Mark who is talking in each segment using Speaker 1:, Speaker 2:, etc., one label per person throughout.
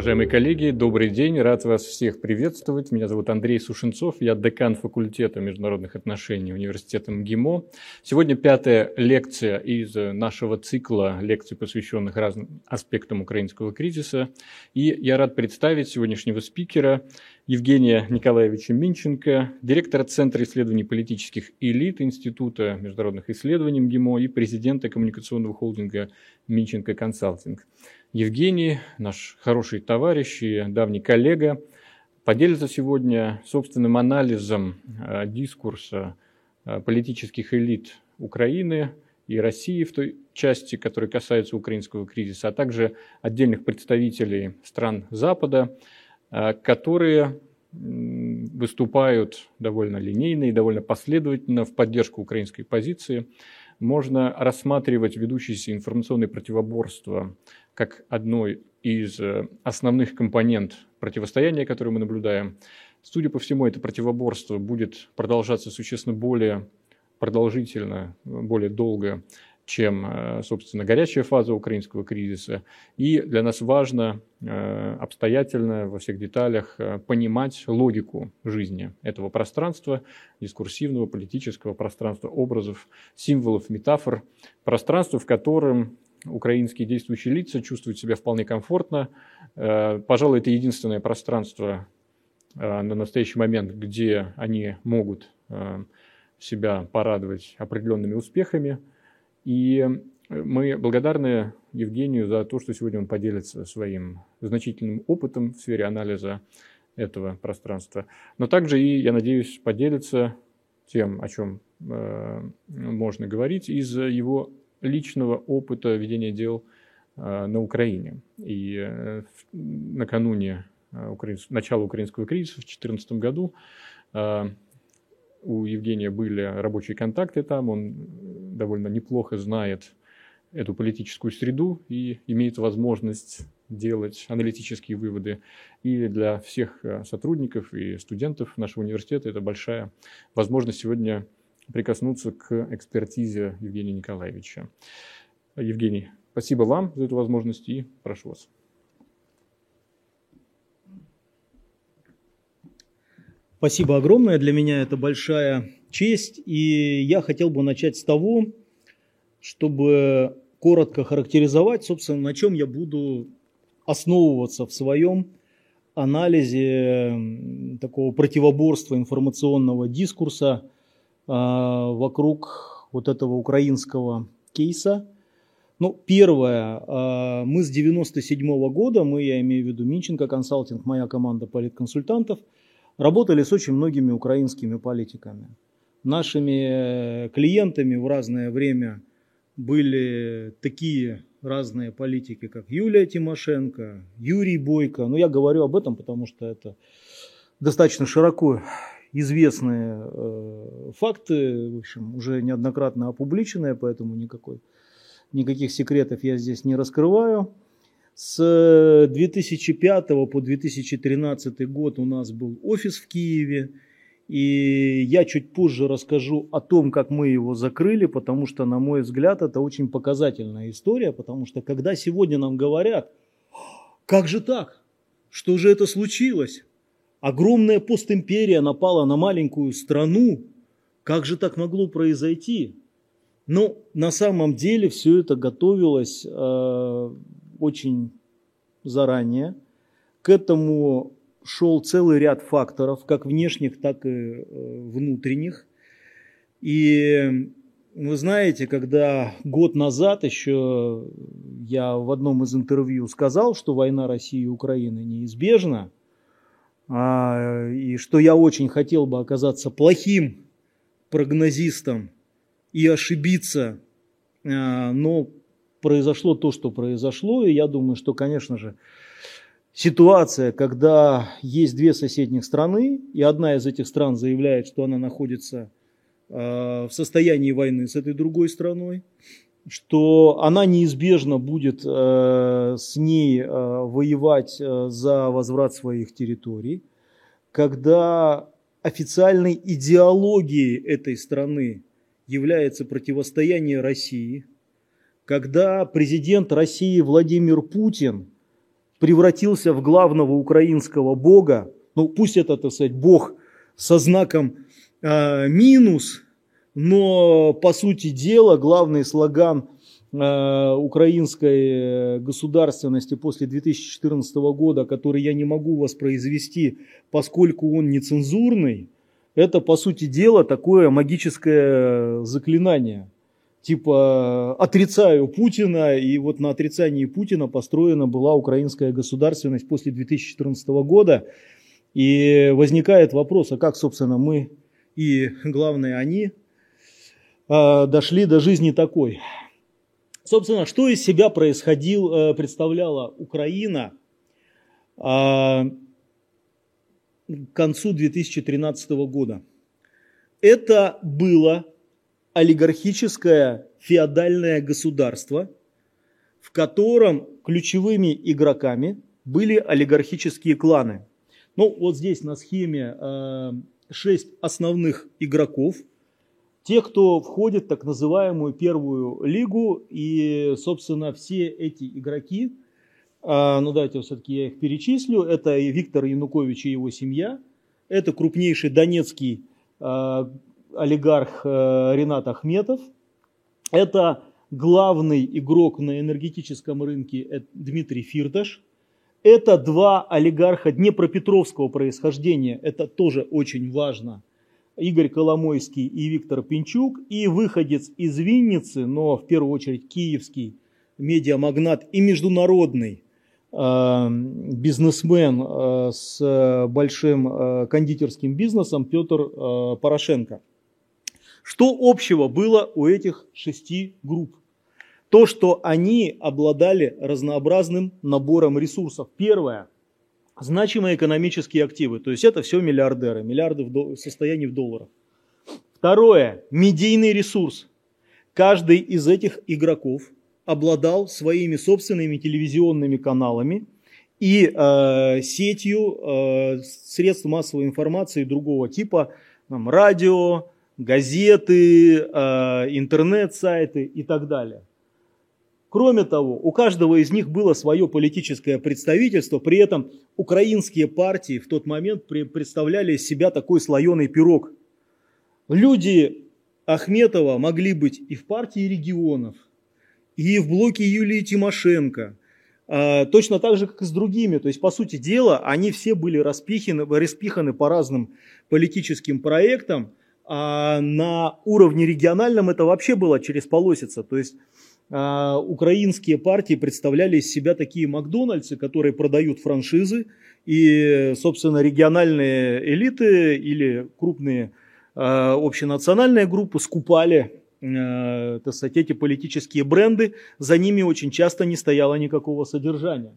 Speaker 1: Уважаемые коллеги, добрый день, рад вас всех приветствовать. Меня зовут Андрей Сушенцов, я декан факультета международных отношений университета МГИМО. Сегодня пятая лекция из нашего цикла лекций, посвященных разным аспектам украинского кризиса. И я рад представить сегодняшнего спикера Евгения Николаевича Минченко, директора Центра исследований политических элит Института международных исследований МГИМО и президента коммуникационного холдинга Минченко Консалтинг. Евгений, наш хороший товарищ и давний коллега, поделится сегодня собственным анализом э, дискурса э, политических элит Украины и России в той части, которая касается украинского кризиса, а также отдельных представителей стран Запада, э, которые выступают довольно линейно и довольно последовательно в поддержку украинской позиции. Можно рассматривать ведущиеся информационные противоборства как одной из э, основных компонент противостояния, которое мы наблюдаем. Судя по всему, это противоборство будет продолжаться существенно более продолжительно, более долго, чем, э, собственно, горячая фаза украинского кризиса. И для нас важно э, обстоятельно во всех деталях понимать логику жизни этого пространства, дискурсивного, политического пространства, образов, символов, метафор, пространства, в котором украинские действующие лица чувствуют себя вполне комфортно. Э, пожалуй, это единственное пространство э, на настоящий момент, где они могут э, себя порадовать определенными успехами. И мы благодарны Евгению за то, что сегодня он поделится своим значительным опытом в сфере анализа этого пространства. Но также и, я надеюсь, поделится тем, о чем э, можно говорить, из его личного опыта ведения дел э, на Украине. И э, накануне э, начала украинского кризиса в 2014 году у Евгения были рабочие контакты там, он довольно неплохо знает эту политическую среду и имеет возможность делать аналитические выводы. И для всех сотрудников и студентов нашего университета это большая возможность сегодня прикоснуться к экспертизе Евгения Николаевича. Евгений, спасибо вам за эту возможность и прошу вас.
Speaker 2: Спасибо огромное. Для меня это большая честь. И я хотел бы начать с того, чтобы коротко характеризовать, собственно, на чем я буду основываться в своем анализе такого противоборства информационного дискурса – а, вокруг вот этого украинского кейса. Ну, первое, а, мы с 97 -го года, мы, я имею в виду Минченко консалтинг, моя команда политконсультантов, работали с очень многими украинскими политиками. Нашими клиентами в разное время были такие разные политики, как Юлия Тимошенко, Юрий Бойко. Но я говорю об этом, потому что это достаточно широко известные э, факты, в общем, уже неоднократно опубличенные, поэтому никакой, никаких секретов я здесь не раскрываю. С 2005 по 2013 год у нас был офис в Киеве, и я чуть позже расскажу о том, как мы его закрыли, потому что, на мой взгляд, это очень показательная история, потому что когда сегодня нам говорят, как же так, что же это случилось, Огромная постимперия напала на маленькую страну. Как же так могло произойти? Но на самом деле все это готовилось э, очень заранее. К этому шел целый ряд факторов, как внешних, так и э, внутренних. И вы знаете, когда год назад еще я в одном из интервью сказал, что война России и Украины неизбежна, а, и что я очень хотел бы оказаться плохим прогнозистом и ошибиться, а, но произошло то, что произошло, и я думаю, что, конечно же, ситуация, когда есть две соседних страны, и одна из этих стран заявляет, что она находится а, в состоянии войны с этой другой страной, что она неизбежно будет э, с ней э, воевать э, за возврат своих территорий, когда официальной идеологией этой страны является противостояние России, когда президент России Владимир Путин превратился в главного украинского бога, ну пусть это, так сказать, бог со знаком э, минус, но по сути дела главный слоган э, украинской государственности после 2014 года, который я не могу воспроизвести, поскольку он нецензурный, это по сути дела такое магическое заклинание – типа отрицаю Путина, и вот на отрицании Путина построена была украинская государственность после 2014 года. И возникает вопрос, а как, собственно, мы и, главное, они а, дошли до жизни такой. Собственно, что из себя происходил, э, представляла Украина а, к концу 2013 года? Это было олигархическое феодальное государство, в котором ключевыми игроками были олигархические кланы. Ну, вот здесь на схеме э, основных игроков. Те, кто входит в так называемую первую лигу, и, собственно, все эти игроки, э, ну давайте все-таки я их перечислю, это и Виктор Янукович и его семья, это крупнейший донецкий э, олигарх э, Ренат Ахметов. Это главный игрок на энергетическом рынке Дмитрий Фирташ. Это два олигарха Днепропетровского происхождения, это тоже очень важно. Игорь Коломойский и Виктор Пинчук. И выходец из Винницы, но в первую очередь киевский медиамагнат и международный э, бизнесмен э, с большим кондитерским бизнесом Петр Порошенко. Что общего было у этих шести групп? То, что они обладали разнообразным набором ресурсов. Первое – значимые экономические активы. То есть это все миллиардеры, миллиарды в до... состоянии в долларах. Второе – медийный ресурс. Каждый из этих игроков обладал своими собственными телевизионными каналами и э, сетью э, средств массовой информации другого типа, там, радио, газеты, э, интернет-сайты и так далее. Кроме того, у каждого из них было свое политическое представительство, при этом украинские партии в тот момент представляли из себя такой слоеный пирог. Люди Ахметова могли быть и в партии регионов, и в блоке Юлии Тимошенко, э, точно так же, как и с другими. То есть, по сути дела, они все были распиханы, распиханы по разным политическим проектам, а на уровне региональном это вообще было через полосица. То есть а, украинские партии представляли из себя такие Макдональдсы, которые продают франшизы, и, собственно, региональные элиты или крупные а, общенациональные группы скупали а, так сказать, эти политические бренды, за ними очень часто не стояло никакого содержания.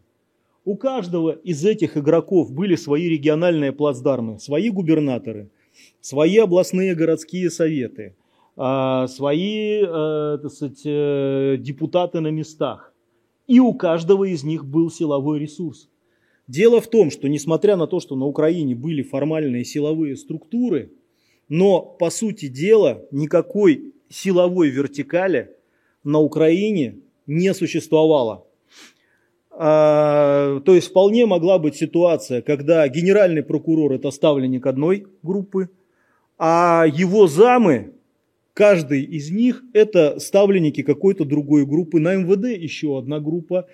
Speaker 2: У каждого из этих игроков были свои региональные плацдармы, свои губернаторы – свои областные городские советы, а, свои э, так сказать, э, депутаты на местах. И у каждого из них был силовой ресурс. Дело в том, что несмотря на то, что на Украине были формальные силовые структуры, но по сути дела никакой силовой вертикали на Украине не существовало. А, то есть вполне могла быть ситуация, когда генеральный прокурор это ставленник одной группы, а его замы, каждый из них это ставленники какой-то другой группы. На МВД еще одна группа.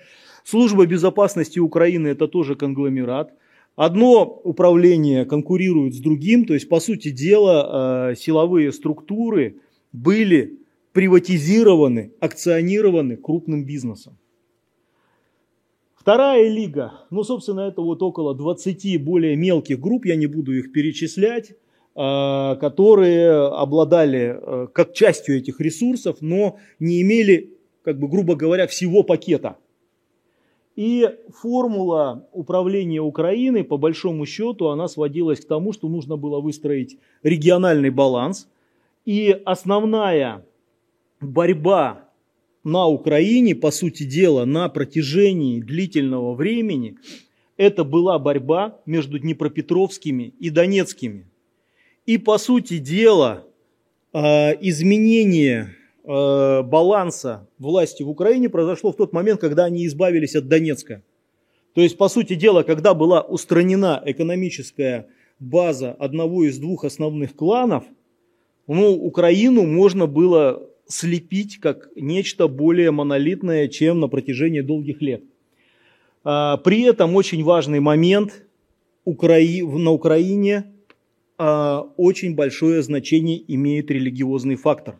Speaker 2: Служба безопасности Украины это тоже конгломерат. Одно управление конкурирует с другим, то есть по сути дела а, силовые структуры были приватизированы, акционированы крупным бизнесом. Вторая лига, ну, собственно, это вот около 20 более мелких групп, я не буду их перечислять, которые обладали э, как частью этих ресурсов, но не имели, как бы, грубо говоря, всего пакета. И формула управления Украиной, по большому счету, она сводилась к тому, что нужно было выстроить региональный баланс. И основная борьба на Украине, по сути дела, на протяжении длительного времени, это была борьба между Днепропетровскими и Донецкими. И, по сути дела, а, изменение а, баланса власти в Украине произошло в тот момент, когда они избавились от Донецка. То есть, по сути дела, когда была устранена экономическая база одного из двух основных кланов, ну, Украину можно было слепить как нечто более монолитное, чем на протяжении долгих лет. А, при этом очень важный момент на Украине очень большое значение имеет религиозный фактор.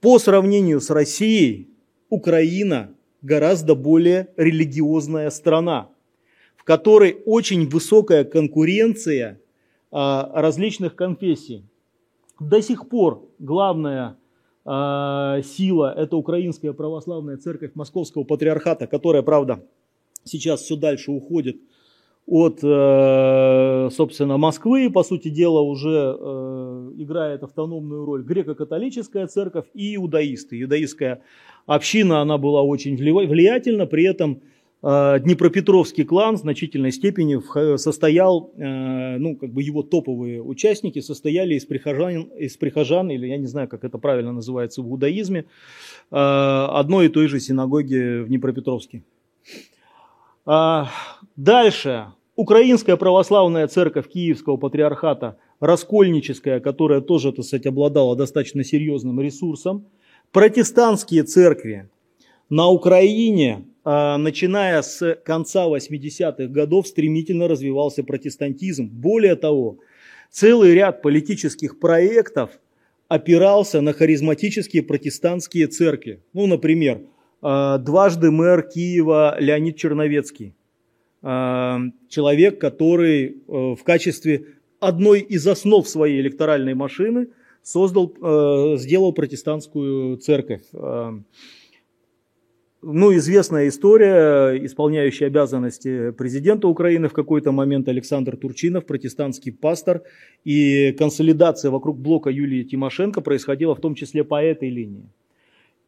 Speaker 2: По сравнению с Россией, Украина гораздо более религиозная страна, в которой очень высокая конкуренция а, различных конфессий. До сих пор главная а, сила – это Украинская Православная Церковь Московского Патриархата, которая, правда, сейчас все дальше уходит от, э, собственно, Москвы, по сути дела, уже э, играет автономную роль греко-католическая церковь и иудаисты. Иудаистская община, она была очень влиятельна, при этом э, Днепропетровский клан в значительной степени состоял, ну, как бы его топовые участники состояли из прихожан, из прихожан, или я не знаю, как это правильно называется в иудаизме, одной и той же синагоги в Днепропетровске. Дальше. Украинская православная церковь Киевского патриархата, раскольническая, которая тоже, так сказать, обладала достаточно серьезным ресурсом. Протестантские церкви на Украине, а, начиная с конца 80-х годов, стремительно развивался протестантизм. Более того, целый ряд политических проектов опирался на харизматические протестантские церкви. Ну, например, а, дважды мэр Киева Леонид Черновецкий человек, который э, в качестве одной из основ своей электоральной машины создал, э, сделал протестантскую церковь. Ну, известная история, исполняющий обязанности президента Украины в какой-то момент Александр Турчинов, протестантский пастор, и консолидация вокруг блока Юлии Тимошенко происходила в том числе по этой линии.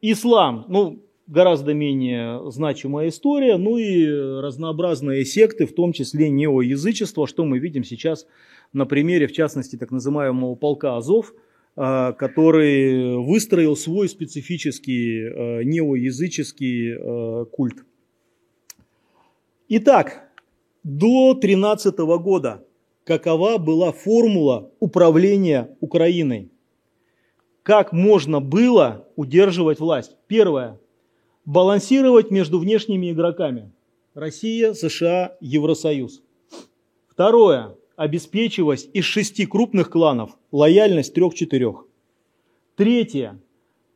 Speaker 2: Ислам, ну, гораздо менее значимая история, ну и разнообразные секты, в том числе неоязычество, что мы видим сейчас на примере, в частности, так называемого полка Азов, а, который выстроил свой специфический а, неоязыческий а, культ. Итак, до 13 года какова была формула управления Украиной? Как можно было удерживать власть? Первое балансировать между внешними игроками. Россия, США, Евросоюз. Второе. Обеспечивать из шести крупных кланов лояльность трех-четырех. Третье.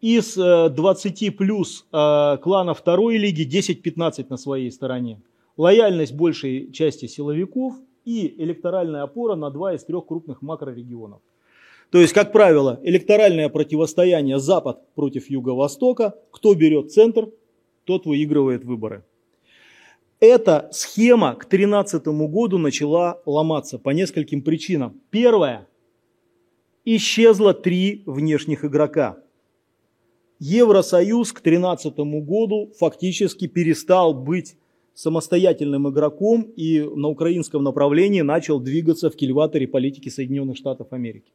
Speaker 2: Из 20 э, плюс э, кланов второй лиги 10-15 на своей стороне. Лояльность большей части силовиков и электоральная опора на два из трех крупных макрорегионов. То есть, как правило, электоральное противостояние Запад против Юго-Востока. Кто берет центр, тот выигрывает выборы. Эта схема к 2013 году начала ломаться по нескольким причинам. Первое. Исчезло три внешних игрока. Евросоюз к 2013 году фактически перестал быть самостоятельным игроком и на украинском направлении начал двигаться в кильваторе политики Соединенных Штатов Америки.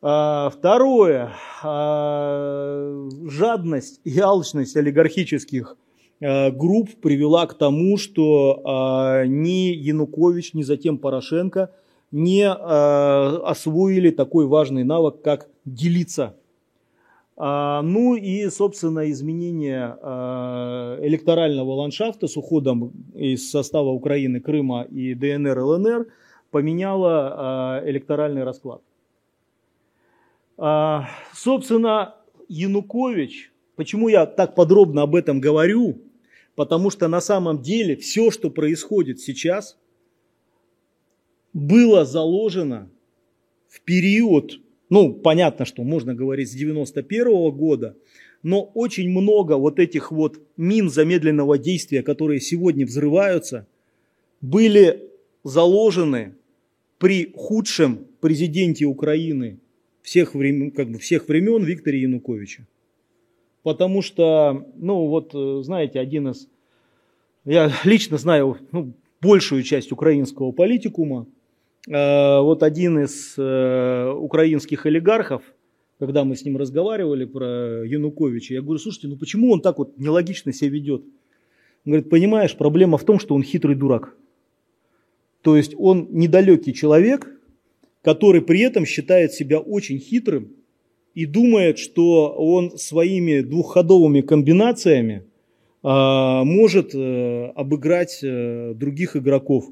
Speaker 2: А, второе. А, жадность и алчность олигархических а, групп привела к тому, что ни Янукович, ни затем Порошенко не освоили такой важный навык, как делиться. Ну и, собственно, изменение электорального ландшафта с уходом из состава Украины, Крыма и ДНР, ЛНР поменяло электоральный расклад. А, собственно, Янукович, почему я так подробно об этом говорю, потому что на самом деле все, что происходит сейчас, было заложено в период, ну, понятно, что можно говорить с 91 -го года, но очень много вот этих вот мин замедленного действия, которые сегодня взрываются, были заложены при худшем президенте Украины всех времен, как бы всех времен Виктора Януковича. Потому что, ну вот, э, знаете, один из, я лично знаю ну, большую часть украинского политикума, э, вот один из э, украинских олигархов, когда мы с ним разговаривали про Януковича, я говорю, слушайте, ну почему он так вот нелогично себя ведет? Он говорит, понимаешь, проблема в том, что он хитрый дурак. То есть он недалекий человек, который при этом считает себя очень хитрым и думает, что он своими двухходовыми комбинациями а, может э, обыграть э, других игроков.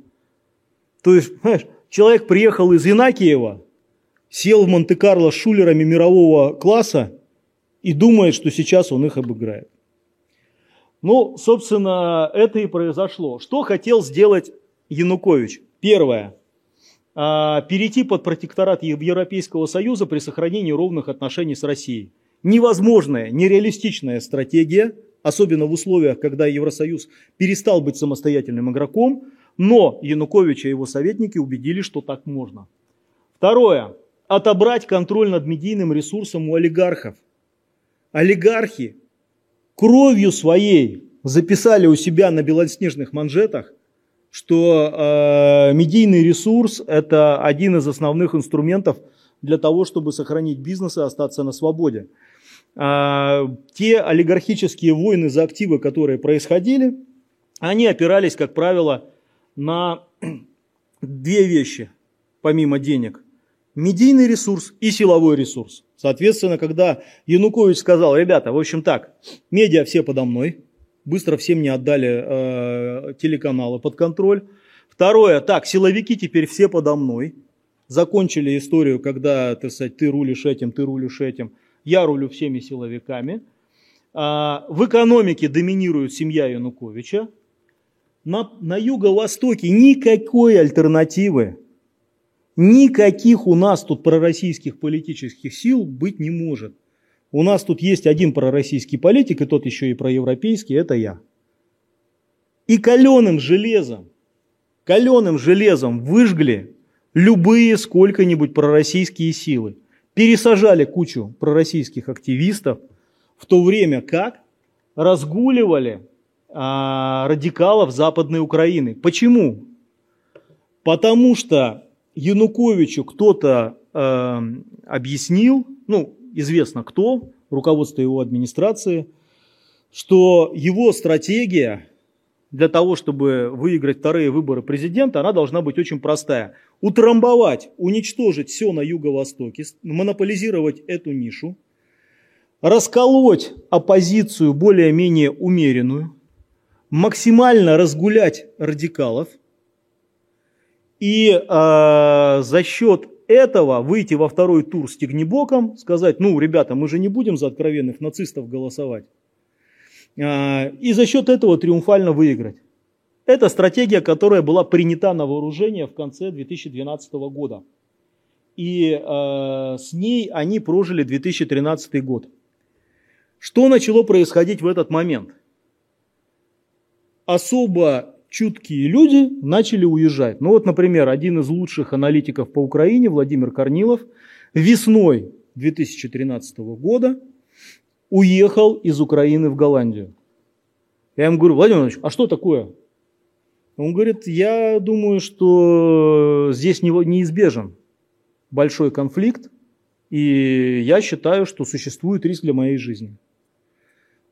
Speaker 2: То есть, понимаешь, человек приехал из Инакиева, сел в Монте-Карло с шулерами мирового класса и думает, что сейчас он их обыграет. Ну, собственно, это и произошло. Что хотел сделать Янукович? Первое. А, перейти под протекторат Европейского Союза при сохранении ровных отношений с Россией. Невозможная, нереалистичная стратегия, особенно в условиях, когда Евросоюз перестал быть самостоятельным игроком, но Янукович и его советники убедили, что так можно. Второе. Отобрать контроль над медийным ресурсом у олигархов. Олигархи кровью своей записали у себя на белоснежных манжетах, что э, медийный ресурс – это один из основных инструментов для того, чтобы сохранить бизнес и остаться на свободе. Э, те олигархические войны за активы, которые происходили, они опирались, как правило, на две вещи, помимо денег. Медийный ресурс и силовой ресурс. Соответственно, когда Янукович сказал, ребята, в общем так, медиа все подо мной, быстро всем не отдали э, телеканалы под контроль. Второе, так, силовики теперь все подо мной. Закончили историю, когда, так сказать, ты рулишь этим, ты рулишь этим, я рулю всеми силовиками. А, в экономике доминирует семья Януковича. На, на юго-востоке никакой альтернативы Никаких у нас тут пророссийских политических сил быть не может. У нас тут есть один пророссийский политик, и тот еще и проевропейский, это я. И каленым железом, каленым железом выжгли любые сколько-нибудь пророссийские силы. Пересажали кучу пророссийских активистов, в то время как разгуливали а, радикалов Западной Украины. Почему? Потому что Януковичу кто-то э, объяснил, ну, известно кто, руководство его администрации, что его стратегия для того, чтобы выиграть вторые выборы президента, она должна быть очень простая. Утрамбовать, уничтожить все на юго-востоке, монополизировать эту нишу, расколоть оппозицию более-менее умеренную, максимально разгулять радикалов – и э, за счет этого выйти во второй тур с Тигнебоком, сказать, ну, ребята, мы же не будем за откровенных нацистов голосовать. Э, и за счет этого триумфально выиграть. Это стратегия, которая была принята на вооружение в конце 2012 года. И э, с ней они прожили 2013 год. Что начало происходить в этот момент? Особо чуткие люди начали уезжать. Ну вот, например, один из лучших аналитиков по Украине, Владимир Корнилов, весной 2013 года уехал из Украины в Голландию. Я ему говорю, Владимир Иванович, а что такое? Он говорит, я думаю, что здесь неизбежен большой конфликт, и я считаю, что существует риск для моей жизни.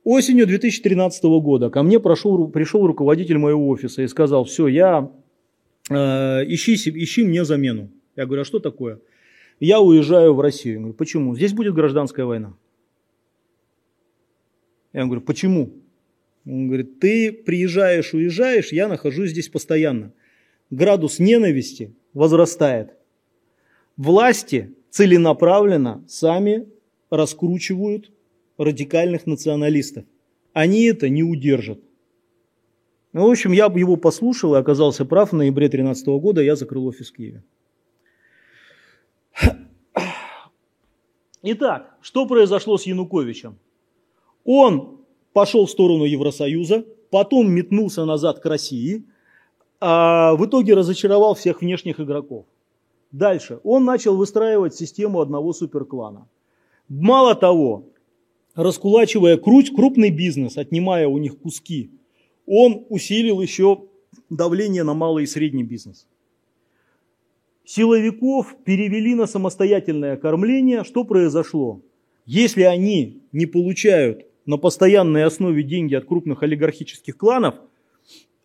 Speaker 2: Осенью 2013 года ко мне прошел, пришел руководитель моего офиса и сказал, все, я, э, ищи, ищи мне замену. Я говорю, а что такое? Я уезжаю в Россию. Я говорю, почему? Здесь будет гражданская война. Я говорю, почему? Он говорит, ты приезжаешь, уезжаешь, я нахожусь здесь постоянно. Градус ненависти возрастает. Власти целенаправленно сами раскручивают радикальных националистов. Они это не удержат. Ну, в общем, я его послушал и оказался прав. В ноябре 2013 года я закрыл офис в Киеве. Итак, что произошло с Януковичем? Он пошел в сторону Евросоюза, потом метнулся назад к России, а в итоге разочаровал всех внешних игроков. Дальше. Он начал выстраивать систему одного суперклана. Мало того, раскулачивая крупный бизнес, отнимая у них куски, он усилил еще давление на малый и средний бизнес. Силовиков перевели на самостоятельное кормление. Что произошло? Если они не получают на постоянной основе деньги от крупных олигархических кланов,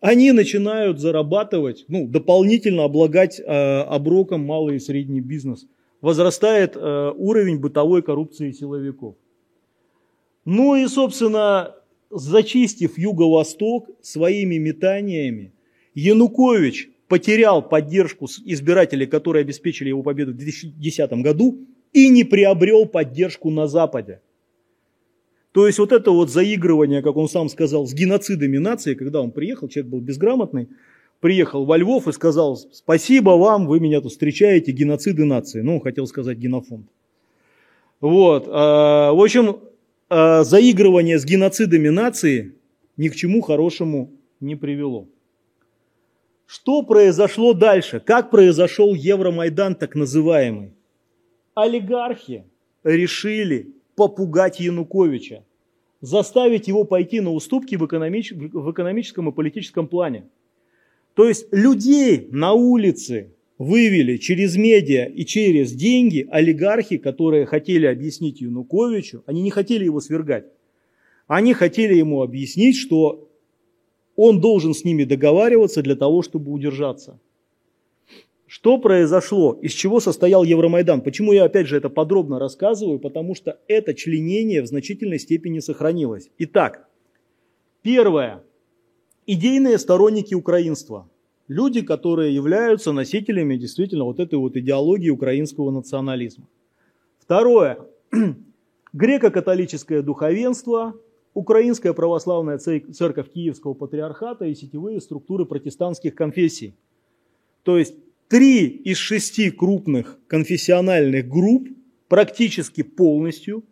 Speaker 2: они начинают зарабатывать, ну, дополнительно облагать э, оброком малый и средний бизнес. Возрастает э, уровень бытовой коррупции силовиков. Ну и, собственно, зачистив Юго-Восток своими метаниями, Янукович потерял поддержку избирателей, которые обеспечили его победу в 2010 году, и не приобрел поддержку на Западе. То есть вот это вот заигрывание, как он сам сказал, с геноцидами нации, когда он приехал, человек был безграмотный, приехал во Львов и сказал, спасибо вам, вы меня тут встречаете, геноциды нации. Ну, он хотел сказать генофонд. Вот. А, в общем, а, заигрывание с геноцидами нации ни к чему хорошему не привело. Что произошло дальше? Как произошел Евромайдан так называемый? Олигархи решили попугать Януковича, заставить его пойти на уступки в, экономич... в экономическом и политическом плане. То есть людей на улице вывели через медиа и через деньги олигархи, которые хотели объяснить Януковичу, они не хотели его свергать, они хотели ему объяснить, что он должен с ними договариваться для того, чтобы удержаться. Что произошло, из чего состоял Евромайдан? Почему я опять же это подробно рассказываю? Потому что это членение в значительной степени сохранилось. Итак, первое. Идейные сторонники украинства. Люди, которые являются носителями действительно вот этой вот идеологии украинского национализма. Второе. Греко-католическое духовенство, Украинская православная церковь Киевского патриархата и сетевые структуры протестантских конфессий. То есть Три из шести крупных конфессиональных групп практически полностью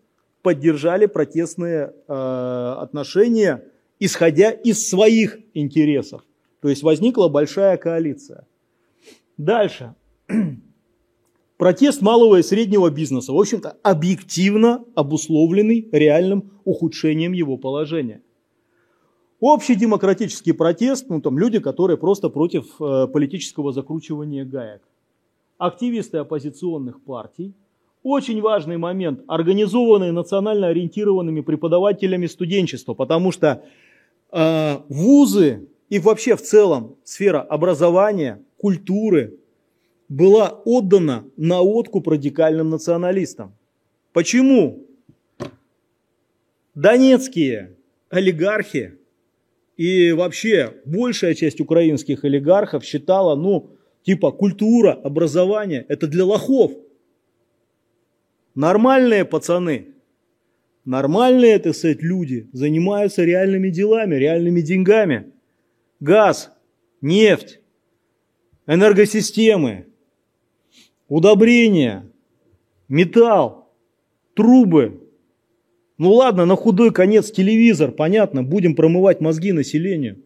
Speaker 2: поддержали протестные э, отношения, исходя из своих интересов. То есть возникла большая коалиция. Дальше. Протест малого и среднего бизнеса, в общем-то, объективно обусловленный реальным ухудшением его положения. Общий демократический протест, ну там люди, которые просто против э, политического закручивания гаек. Активисты оппозиционных партий. Очень важный момент, организованные национально ориентированными преподавателями студенчества, потому что э, вузы и вообще в целом сфера образования, культуры была отдана на откуп радикальным националистам. Почему? Донецкие олигархи и вообще большая часть украинских олигархов считала, ну, типа культура, образование, это для лохов. Нормальные пацаны, нормальные, так сказать, люди занимаются реальными делами, реальными деньгами. Газ, нефть, энергосистемы, удобрения, металл, трубы, ну ладно, на худой конец телевизор, понятно, будем промывать мозги населению.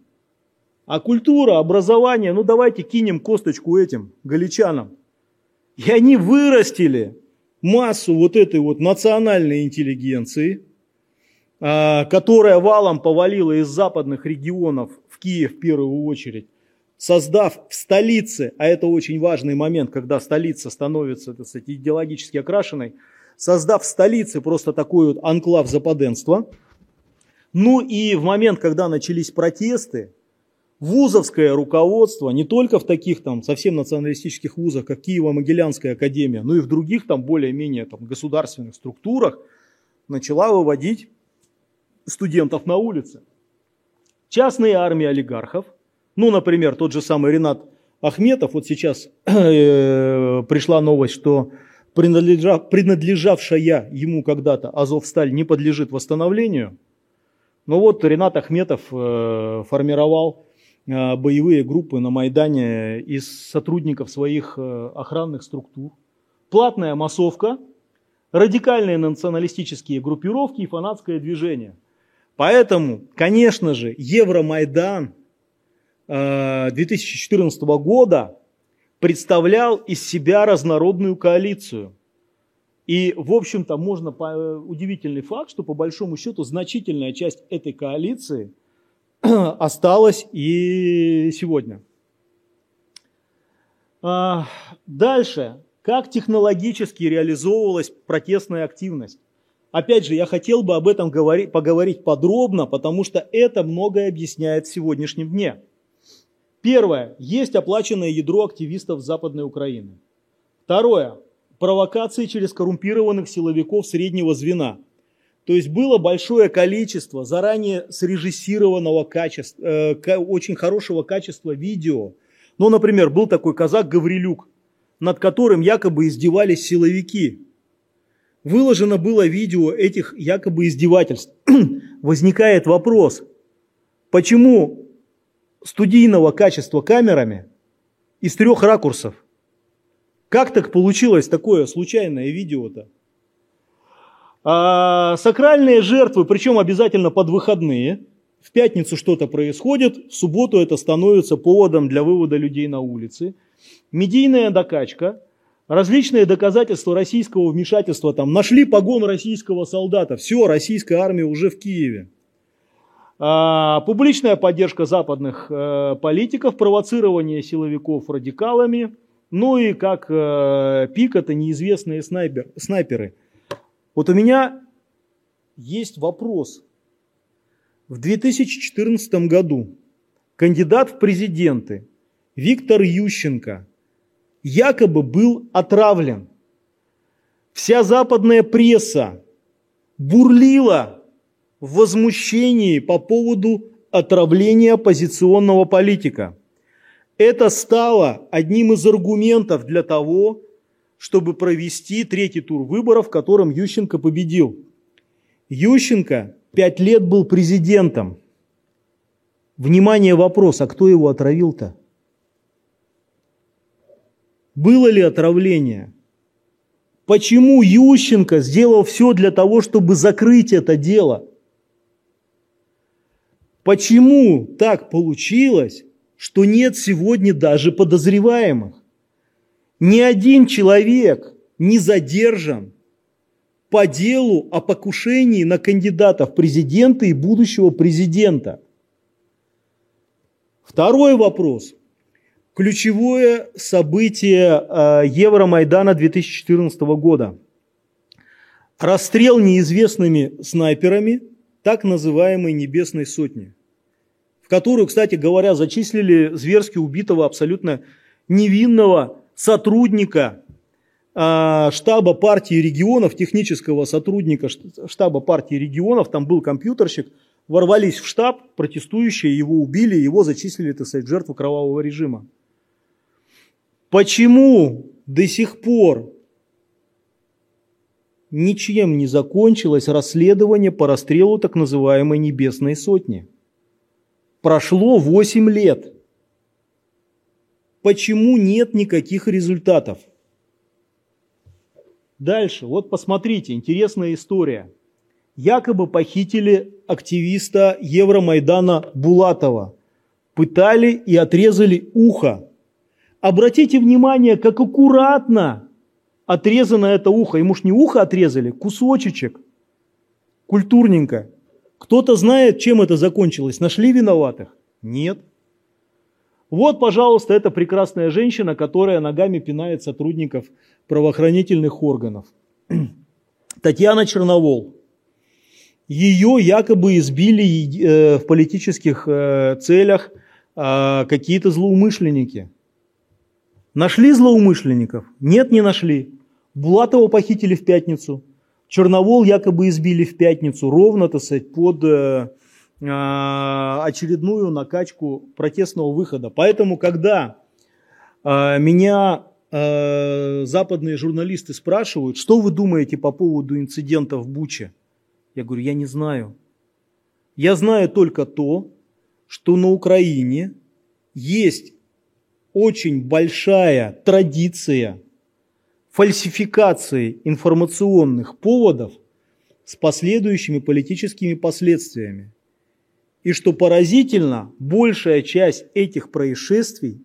Speaker 2: А культура, образование, ну давайте кинем косточку этим галичанам. И они вырастили массу вот этой вот национальной интеллигенции, а, которая валом повалила из западных регионов Киев в первую очередь, создав в столице, а это очень важный момент, когда столица становится так сказать, идеологически окрашенной, создав в столице просто такой вот анклав западенства. Ну и в момент, когда начались протесты, вузовское руководство, не только в таких там совсем националистических вузах, как Киево-Могилянская академия, но и в других там более-менее там государственных структурах, начала выводить студентов на улицы. Частные армии олигархов, ну, например, тот же самый Ренат Ахметов, вот сейчас э, пришла новость, что принадлежавшая ему когда-то Азовсталь не подлежит восстановлению. Но вот Ренат Ахметов э, формировал э, боевые группы на Майдане из сотрудников своих охранных структур. Платная массовка, радикальные националистические группировки и фанатское движение. Поэтому, конечно же, Евромайдан 2014 года представлял из себя разнородную коалицию. И, в общем-то, можно, удивительный факт, что по большому счету значительная часть этой коалиции осталась и сегодня. А, дальше, как технологически реализовывалась протестная активность. Опять же, я хотел бы об этом говорить, поговорить подробно, потому что это многое объясняет в сегодняшнем дне. Первое. Есть оплаченное ядро активистов Западной Украины. Второе. Провокации через коррумпированных силовиков среднего звена. То есть было большое количество заранее срежиссированного качества, э, очень хорошего качества видео. Ну, например, был такой казак Гаврилюк, над которым якобы издевались силовики. Выложено было видео этих якобы издевательств. Возникает вопрос, почему студийного качества камерами из трех ракурсов? Как так получилось такое случайное видео-то? А, сакральные жертвы, причем обязательно под выходные. В пятницу что-то происходит, в субботу это становится поводом для вывода людей на улицы. Медийная докачка, различные доказательства российского вмешательства. Там нашли погон российского солдата, все, российская армия уже в Киеве. А, публичная поддержка западных э, политиков, провоцирование силовиков радикалами, ну и как э, пик это неизвестные снайпер, снайперы – вот у меня есть вопрос. В 2014 году кандидат в президенты Виктор Ющенко якобы был отравлен. Вся западная пресса бурлила в возмущении по поводу отравления оппозиционного политика. Это стало одним из аргументов для того, чтобы провести третий тур выборов, в котором Ющенко победил. Ющенко пять лет был президентом. Внимание, вопрос, а кто его отравил-то? Было ли отравление? Почему Ющенко сделал все для того, чтобы закрыть это дело? Почему так получилось, что нет сегодня даже подозреваемых? Ни один человек не задержан по делу о покушении на кандидата в президенты и будущего президента. Второй вопрос. Ключевое событие э, Евромайдана 2014 года. Расстрел неизвестными снайперами так называемой «Небесной сотни», в которую, кстати говоря, зачислили зверски убитого абсолютно невинного сотрудника а, штаба партии регионов, технического сотрудника штаба партии регионов, там был компьютерщик, ворвались в штаб, протестующие его убили, его зачислили, так сказать, жертву кровавого режима. Почему до сих пор ничем не закончилось расследование по расстрелу так называемой Небесной Сотни? Прошло 8 лет почему нет никаких результатов. Дальше, вот посмотрите, интересная история. Якобы похитили активиста Евромайдана Булатова, пытали и отрезали ухо. Обратите внимание, как аккуратно отрезано это ухо. Ему ж не ухо отрезали, кусочек, культурненько. Кто-то знает, чем это закончилось? Нашли виноватых? Нет. Вот, пожалуйста, эта прекрасная женщина, которая ногами пинает сотрудников правоохранительных органов. Татьяна Черновол. Ее якобы избили э, в политических э, целях а, какие-то злоумышленники. Нашли злоумышленников? Нет, не нашли. Булатова похитили в пятницу. Черновол якобы избили в пятницу, ровно, так сказать, под э, а, очередную накачку протестного выхода. Поэтому, когда а, меня а, западные журналисты спрашивают, что вы думаете по поводу инцидента в Буче, я говорю, я не знаю. Я знаю только то, что на Украине есть очень большая традиция фальсификации информационных поводов с последующими политическими последствиями. И что поразительно, большая часть этих происшествий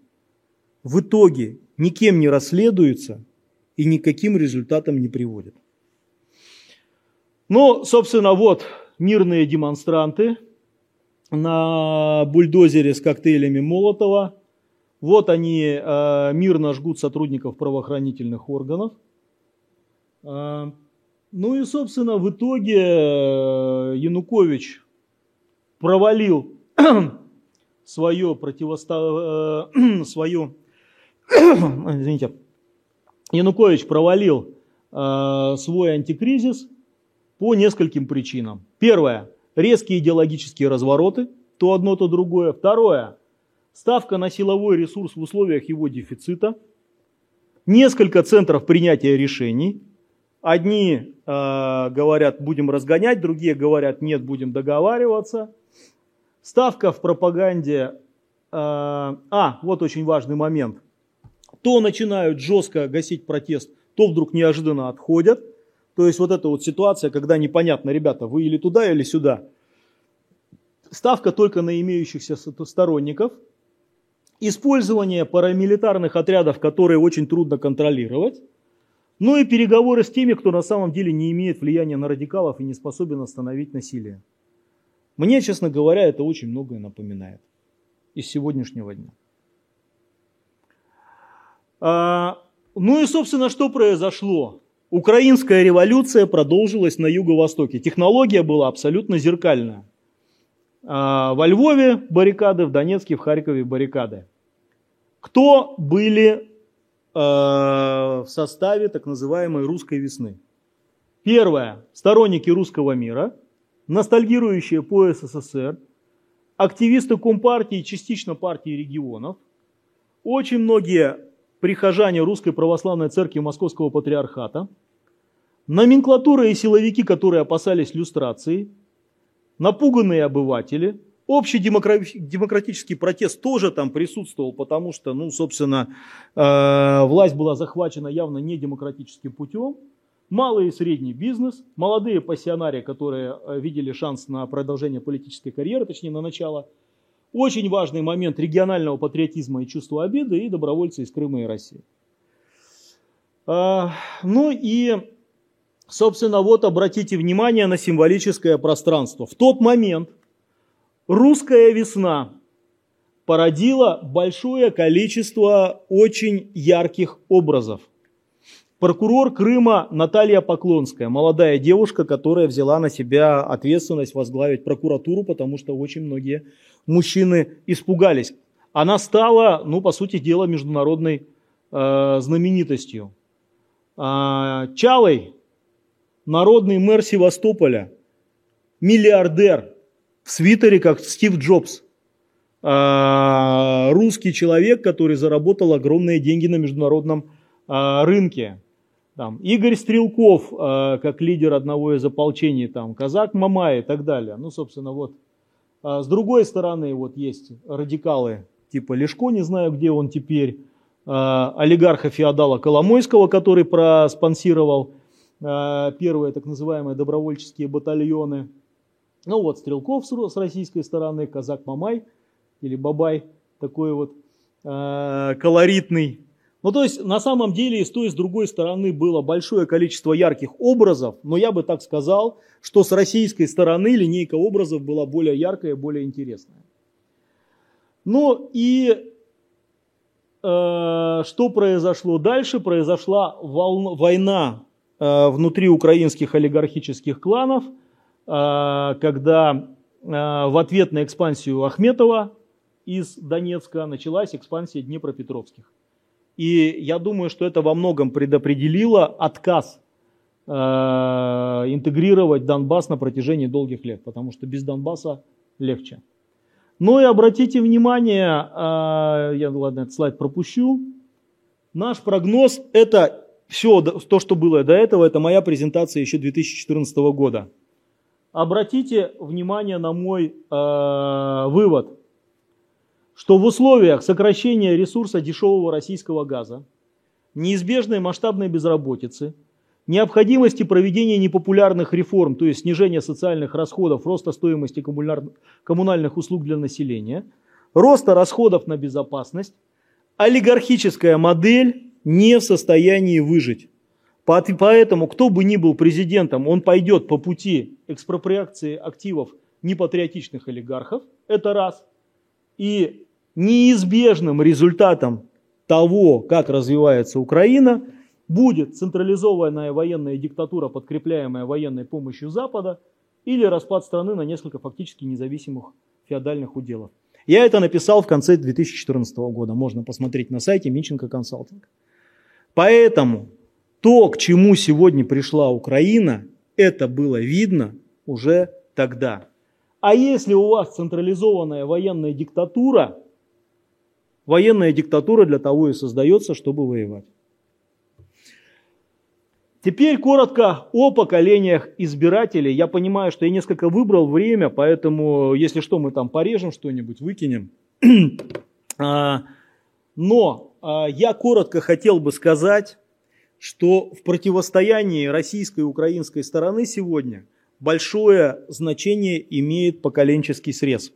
Speaker 2: в итоге никем не расследуется и никаким результатом не приводит. Ну, собственно, вот мирные демонстранты на бульдозере с коктейлями Молотова. Вот они э, мирно жгут сотрудников правоохранительных органов. Э, ну и, собственно, в итоге э, Янукович провалил свое противосто... Э, свое... Извините. Янукович провалил э, свой антикризис по нескольким причинам. Первое. Резкие идеологические развороты. То одно, то другое. Второе. Ставка на силовой ресурс в условиях его дефицита. Несколько центров принятия решений. Одни э, говорят, будем разгонять, другие говорят, нет, будем договариваться. Ставка в пропаганде... Э, а, вот очень важный момент. То начинают жестко гасить протест, то вдруг неожиданно отходят. То есть вот эта вот ситуация, когда непонятно, ребята, вы или туда, или сюда. Ставка только на имеющихся сторонников. Использование парамилитарных отрядов, которые очень трудно контролировать. Ну и переговоры с теми, кто на самом деле не имеет влияния на радикалов и не способен остановить насилие. Мне, честно говоря, это очень многое напоминает из сегодняшнего дня. А, ну и, собственно, что произошло? Украинская революция продолжилась на юго-востоке. Технология была абсолютно зеркальная. А, во Львове баррикады, в Донецке, в Харькове баррикады. Кто были а, в составе так называемой русской весны? Первое. Сторонники русского мира – ностальгирующие по СССР, активисты Компартии, частично партии регионов, очень многие прихожане Русской Православной Церкви Московского Патриархата, номенклатура и силовики, которые опасались люстрации, напуганные обыватели, общий демократический протест тоже там присутствовал, потому что, ну, собственно, э, власть была захвачена явно не демократическим путем, малый и средний бизнес, молодые пассионарии, которые э, видели шанс на продолжение политической карьеры, точнее на начало. Очень важный момент регионального патриотизма и чувства обиды и добровольцы из Крыма и России. А, ну и, собственно, вот обратите внимание на символическое пространство. В тот момент русская весна породила большое количество очень ярких образов – Прокурор Крыма Наталья Поклонская, молодая девушка, которая взяла на себя ответственность возглавить прокуратуру, потому что очень многие мужчины испугались. Она стала, ну, по сути дела, международной э, знаменитостью. Э, Чалый, народный мэр Севастополя, миллиардер в свитере, как Стив Джобс. Э, русский человек, который заработал огромные деньги на международном э, рынке. Там, Игорь Стрелков, э, как лидер одного из ополчений, там, Казак Мамай и так далее. Ну, собственно, вот. А с другой стороны, вот есть радикалы типа Лешко, не знаю, где он теперь, э, олигарха феодала Коломойского, который проспонсировал первые так называемые добровольческие батальоны. Ну вот, Стрелков с российской стороны, Казак Мамай или Бабай, такой вот э, колоритный ну, то есть, на самом деле, и с той, и с другой стороны было большое количество ярких образов, но я бы так сказал, что с российской стороны линейка образов была более яркая, более интересная. Ну и э, что произошло дальше? Произошла волна, война э, внутри украинских олигархических кланов, э, когда э, в ответ на экспансию Ахметова из Донецка началась экспансия Днепропетровских. И я думаю, что это во многом предопределило отказ э, интегрировать Донбасс на протяжении долгих лет, потому что без Донбасса легче. Ну и обратите внимание, э, я, ладно, этот слайд пропущу. Наш прогноз – это все то, что было до этого, это моя презентация еще 2014 года. Обратите внимание на мой э, вывод что в условиях сокращения ресурса дешевого российского газа, неизбежной масштабной безработицы, необходимости проведения непопулярных реформ, то есть снижения социальных расходов, роста стоимости коммунальных услуг для населения, роста расходов на безопасность, олигархическая модель не в состоянии выжить. Поэтому, кто бы ни был президентом, он пойдет по пути экспроприации активов непатриотичных олигархов, это раз. И неизбежным результатом того, как развивается Украина, будет централизованная военная диктатура, подкрепляемая военной помощью Запада, или распад страны на несколько фактически независимых феодальных уделов. Я это написал в конце 2014 года. Можно посмотреть на сайте Минченко Консалтинг. Поэтому то, к чему сегодня пришла Украина, это было видно уже тогда. А если у вас централизованная военная диктатура, военная диктатура для того и создается, чтобы воевать. Теперь коротко о поколениях избирателей. Я понимаю, что я несколько выбрал время, поэтому, если что, мы там порежем что-нибудь, выкинем. А, но я коротко хотел бы сказать, что в противостоянии российской и украинской стороны сегодня большое значение имеет поколенческий срез.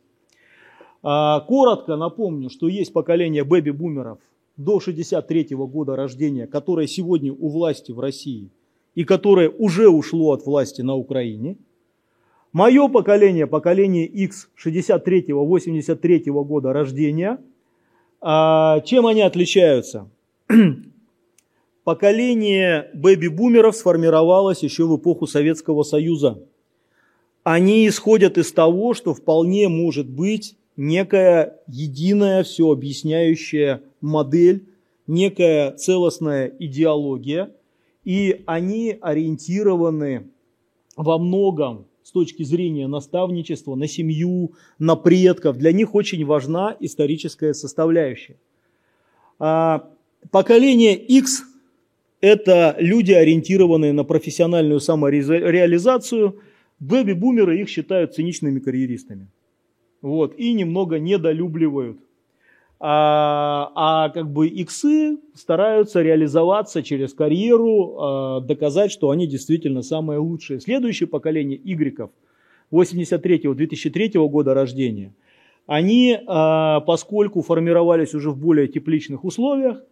Speaker 2: А, коротко напомню, что есть поколение бэби-бумеров до 63 года рождения, которое сегодня у власти в России и которое уже ушло от власти на Украине. Мое поколение, поколение X 63-83 года рождения, а, чем они отличаются? Поколение бэби-бумеров сформировалось еще в эпоху Советского Союза. Они исходят из того, что вполне может быть некая единая, все объясняющая модель, некая целостная идеология, и они ориентированы во многом с точки зрения наставничества на семью, на предков. Для них очень важна историческая составляющая. А поколение X это люди, ориентированные на профессиональную самореализацию. Бэби-бумеры их считают циничными карьеристами. Вот, и немного недолюбливают. А, а как бы иксы стараются реализоваться через карьеру, а, доказать, что они действительно самые лучшие. Следующее поколение игреков 83-2003 года рождения, они, а, поскольку формировались уже в более тепличных условиях,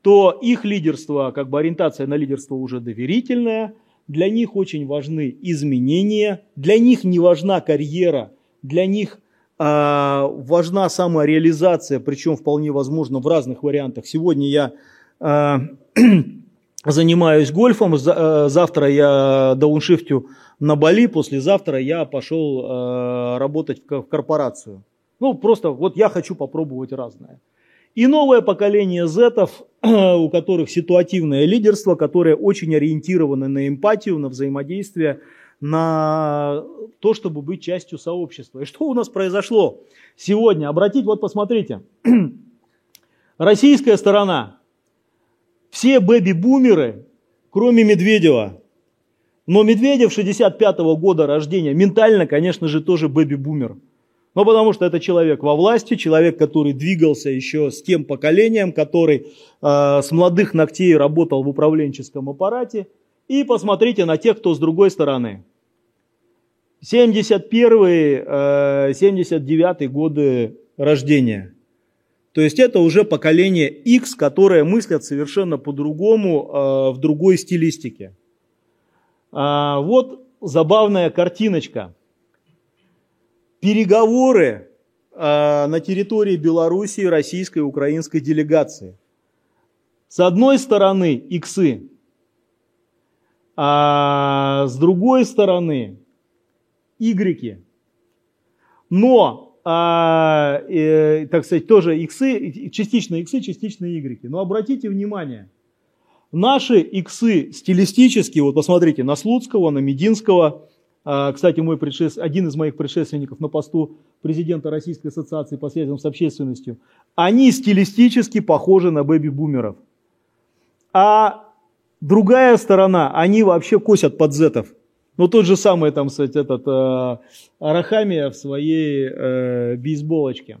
Speaker 2: то их лидерство, как бы ориентация на лидерство уже доверительная, для них очень важны изменения, для них не важна карьера, для них важна самореализация, причем вполне возможно в разных вариантах. Сегодня я э, занимаюсь гольфом, э, завтра я дауншифтю на Бали, послезавтра я пошел работать в корпорацию. Ну, просто вот я хочу попробовать разное. И новое поколение зетов, у которых ситуативное лидерство, которое очень ориентировано на эмпатию, на взаимодействие, на то, чтобы быть частью сообщества. И что у нас произошло сегодня? Обратите, вот посмотрите. Российская сторона. Все бэби-бумеры, кроме Медведева. Но Медведев 65 -го года рождения, ментально, конечно же, тоже бэби-бумер. Ну, потому что это человек во власти, человек, который двигался еще с тем поколением, который э, с молодых ногтей работал в управленческом аппарате. И посмотрите на тех, кто с другой стороны. 71 э, 79 годы рождения. То есть это уже поколение X, которое мыслят совершенно по-другому, э, в другой стилистике. А, вот забавная картиночка – переговоры э, на территории Белоруссии российской и украинской делегации. С одной стороны иксы, а с другой стороны игреки. Но, а, э, так сказать, тоже иксы, частично иксы, частично игреки. Но обратите внимание, наши иксы стилистически, вот посмотрите на Слуцкого, на Мединского, а, кстати, мой предшеств... один из моих предшественников на посту президента Российской ассоциации по связям с общественностью, они стилистически похожи на бэби-бумеров. А другая сторона, они вообще косят под зетов. Ну, тот же самый, там, кстати, этот э, Арахамия в своей э, бейсболочке.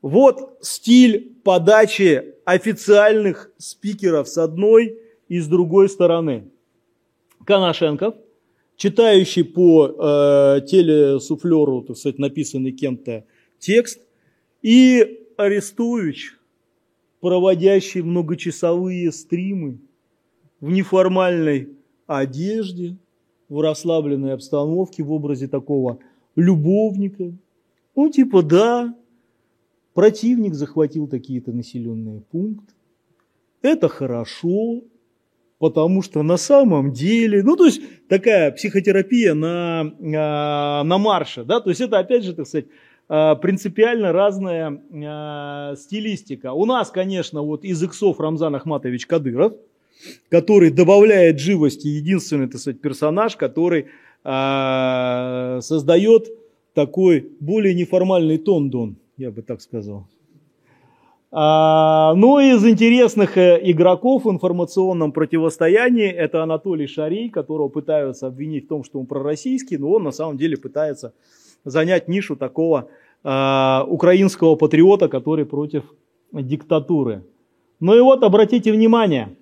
Speaker 2: Вот стиль подачи официальных спикеров с одной и с другой стороны. Коношенков – читающий по э, телесуфлеру, так сказать, написанный кем-то текст, и Арестович, проводящий многочасовые стримы в неформальной одежде, в расслабленной обстановке, в образе такого любовника. Ну, типа, да, противник захватил какие-то населенные пункты. Это хорошо, потому что на самом деле, ну то есть такая психотерапия на, а, на марше, да, то есть это опять же, так сказать, э, принципиально разная э, стилистика. У нас, конечно, вот из иксов Рамзан Ахматович Кадыров, который добавляет живости, единственный, так сказать, персонаж, который э, создает такой более неформальный тон, Дон, я бы так сказал. А, ну, из интересных э, игроков в информационном противостоянии это Анатолий Шарей, которого пытаются обвинить в том, что он пророссийский, но он на самом деле пытается занять нишу такого а, украинского патриота, который против диктатуры. Ну и вот, обратите внимание,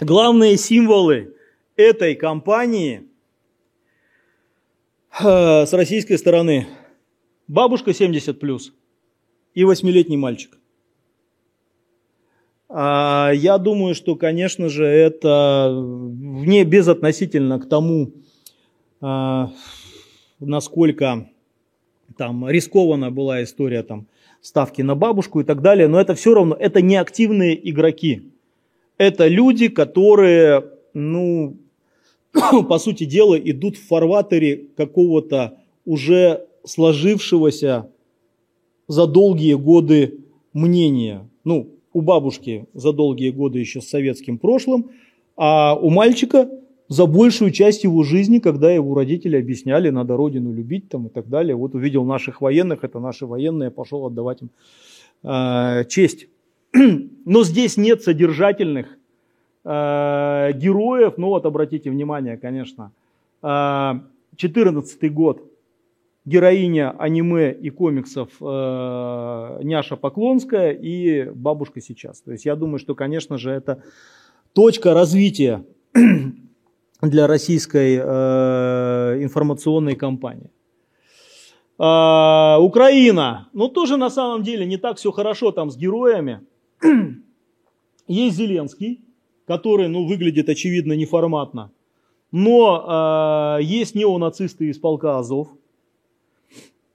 Speaker 2: главные символы этой кампании э, с российской стороны. Бабушка 70 плюс и восьмилетний мальчик. А, я думаю, что, конечно же, это вне безотносительно к тому, а, насколько там рискованно была история там ставки на бабушку и так далее, но это все равно, это не активные игроки. Это люди, которые, ну, по сути дела, идут в фарватере какого-то уже сложившегося за долгие годы мнения. Ну, у бабушки за долгие годы еще с советским прошлым, а у мальчика за большую часть его жизни, когда его родители объясняли, надо родину любить там и так далее. Вот увидел наших военных, это наши военные, пошел отдавать им э, честь. Но здесь нет содержательных э, героев. Ну вот обратите внимание, конечно, 14 э, год героиня аниме и комиксов э, Няша Поклонская и бабушка сейчас. То есть я думаю, что, конечно же, это точка развития для российской э, информационной кампании. Э, Украина, ну тоже на самом деле не так все хорошо там с героями. Есть Зеленский, который, ну, выглядит очевидно неформатно, но э, есть неонацисты из полка Азов,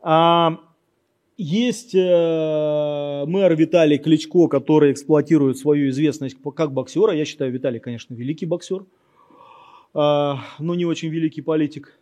Speaker 2: а, есть э, мэр Виталий Кличко, который эксплуатирует свою известность как боксера. Я считаю, Виталий, конечно, великий боксер, а, но не очень великий политик.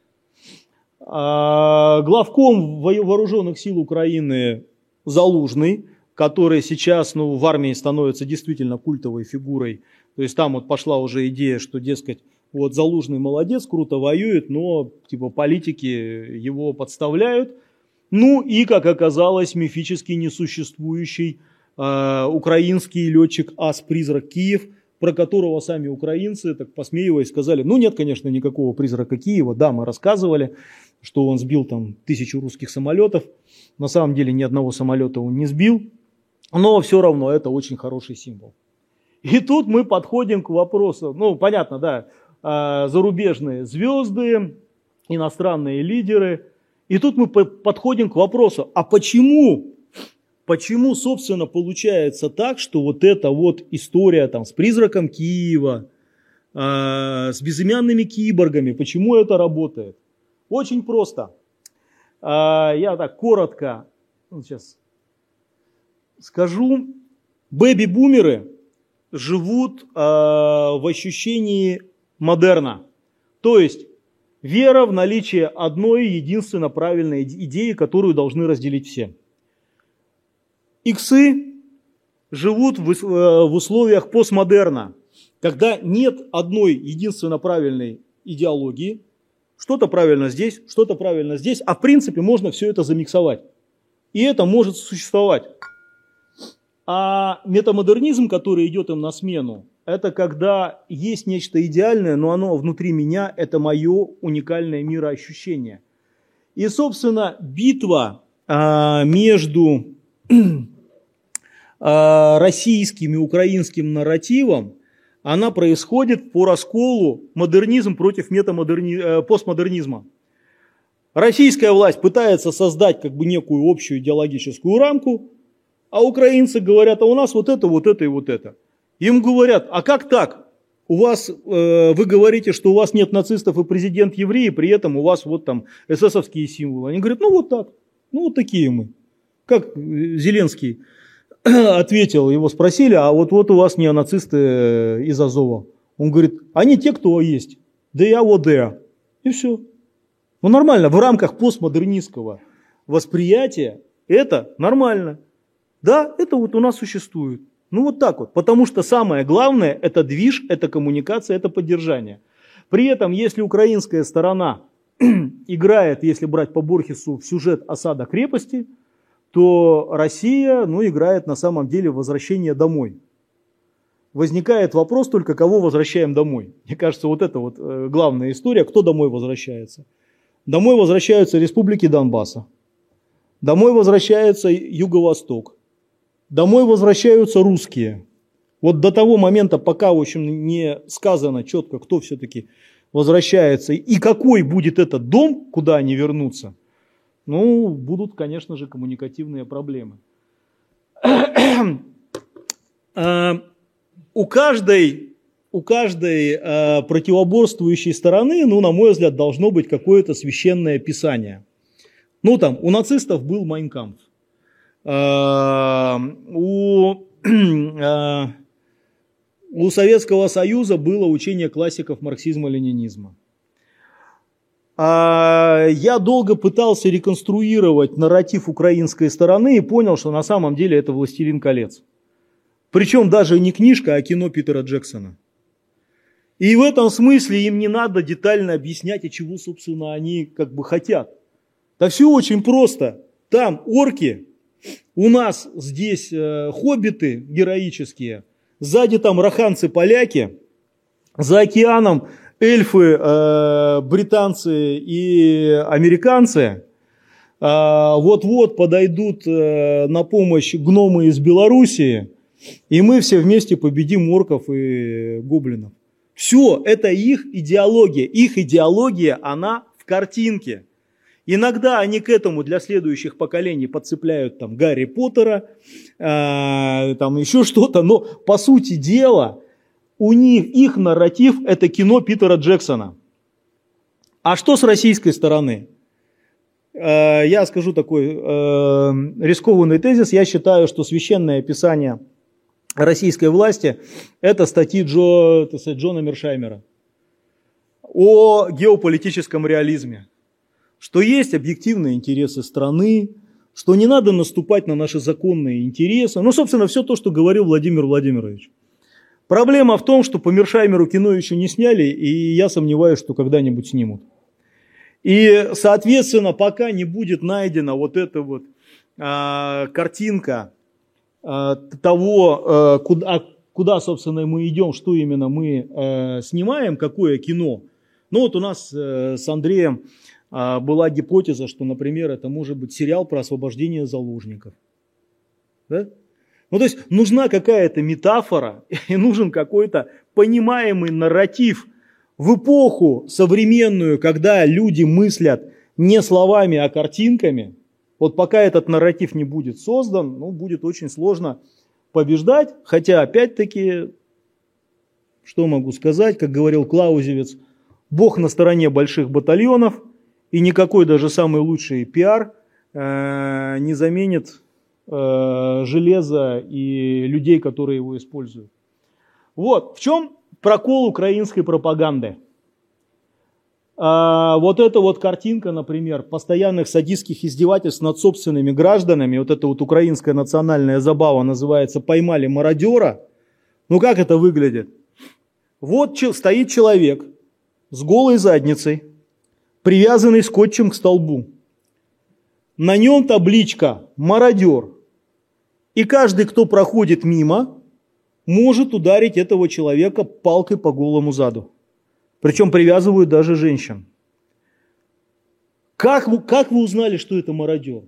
Speaker 2: А, главком вооруженных сил Украины Залужный, который сейчас ну, в армии становится действительно культовой фигурой. То есть там вот пошла уже идея, что, дескать, вот Залужный молодец, круто воюет, но типа политики его подставляют – ну и, как оказалось, мифически несуществующий э, украинский летчик Ас-призрак Киев, про которого сами украинцы, так посмеиваясь, сказали, ну нет, конечно, никакого призрака Киева, да, мы рассказывали, что он сбил там тысячу русских самолетов, на самом деле ни одного самолета он не сбил, но все равно это очень хороший символ. И тут мы подходим к вопросу, ну понятно, да, э, зарубежные звезды, иностранные лидеры – и тут мы подходим к вопросу, а почему, почему, собственно, получается так, что вот эта вот история там с призраком Киева, э, с безымянными киборгами, почему это работает? Очень просто. Э, я так коротко ну, сейчас скажу. Бэби-бумеры живут э, в ощущении модерна. То есть Вера в наличие одной единственно правильной идеи, которую должны разделить все. Иксы живут в э, условиях постмодерна, когда нет одной единственно правильной идеологии, что-то правильно здесь, что-то правильно здесь, а в принципе можно все это замиксовать. И это может существовать. А метамодернизм, который идет им на смену, это когда есть нечто идеальное, но оно внутри меня, это мое уникальное мироощущение. И, собственно, битва а, между а, российским и украинским нарративом, она происходит по расколу модернизм против метамодерни... Э, постмодернизма. Российская власть пытается создать как бы некую общую идеологическую рамку, а украинцы говорят, а у нас вот это, вот это и вот это. Им говорят, а как так? У вас, э, вы говорите, что у вас нет нацистов и президент евреи, при этом у вас вот там эсэсовские символы. Они говорят, ну вот так, ну вот такие мы. Как Зеленский ответил, его спросили, а вот, вот у вас неонацисты э, из Азова. Он говорит, они те, кто есть. Да я вот И все. Ну нормально, в рамках постмодернистского восприятия это нормально. Да, это вот у нас существует. Ну вот так вот. Потому что самое главное – это движ, это коммуникация, это поддержание. При этом, если украинская сторона играет, если брать по Борхесу, в сюжет осада крепости, то Россия ну, играет на самом деле возвращение домой. Возникает вопрос только, кого возвращаем домой. Мне кажется, вот это вот э, главная история, кто домой возвращается. Домой возвращаются республики Донбасса. Домой возвращается Юго-Восток. Домой возвращаются русские. Вот до того момента, пока, в общем, не сказано четко, кто все-таки возвращается и какой будет этот дом, куда они вернутся, ну, будут, конечно же, коммуникативные проблемы. А, у каждой, у каждой э, противоборствующей стороны, ну, на мой взгляд, должно быть какое-то священное писание. Ну, там, у нацистов был Майнкамп. Э, у, э, у Советского Союза было учение классиков марксизма-ленинизма. Я долго пытался реконструировать нарратив украинской стороны и понял, что на самом деле это «Властелин колец». Причем даже не книжка, а кино Питера Джексона. И в этом смысле им не надо детально объяснять, а чего, собственно, они как бы хотят. Да все очень просто. Там орки, у нас здесь э, хоббиты героические, сзади там раханцы-поляки, за океаном эльфы, э, британцы и американцы. А вот-вот подойдут э, на помощь гномы из Белоруссии – и мы все вместе победим орков и гоблинов. Все, это их идеология. Их идеология, она в картинке. Иногда они к этому для следующих поколений подцепляют там Гарри Поттера, э, там еще что-то, но по сути дела у них их нарратив это кино Питера Джексона. А что с российской стороны? Э, я скажу такой э, рискованный тезис. Я считаю, что священное писание – российской власти, это статьи Джо, Джона Мершаймера о геополитическом реализме, что есть объективные интересы страны, что не надо наступать на наши законные интересы. Ну, собственно, все то, что говорил Владимир Владимирович. Проблема в том, что по Мершаймеру кино еще не сняли, и я сомневаюсь, что когда-нибудь снимут. И, соответственно, пока не будет найдена вот эта вот а, картинка Э, того, э, куда, куда, собственно, мы идем, что именно мы э, снимаем, какое кино. Ну вот у нас с Андреем была гипотеза, что, например, это может быть сериал про освобождение заложников. Да? Ну, то есть нужна какая-то метафора и нужен какой-то понимаемый нарратив в эпоху современную, когда люди мыслят не словами, а картинками – вот пока этот нарратив не будет создан, ну, будет очень сложно побеждать. Хотя, опять-таки, что могу сказать, как говорил Клаузевец, Бог на стороне больших батальонов, и никакой даже самый лучший пиар э, не заменит э, железо и людей, которые его используют. Вот, в чем прокол украинской пропаганды – а, вот эта вот картинка, например, постоянных садистских издевательств над собственными гражданами, вот эта вот украинская национальная забава называется «Поймали мародера». Ну как это выглядит? Вот стоит человек с голой задницей, привязанный скотчем к столбу. На нем табличка «Мародер». И каждый, кто проходит мимо, может ударить этого человека палкой по голому заду. Причем привязывают даже женщин. Как вы, как вы узнали, что это мародер?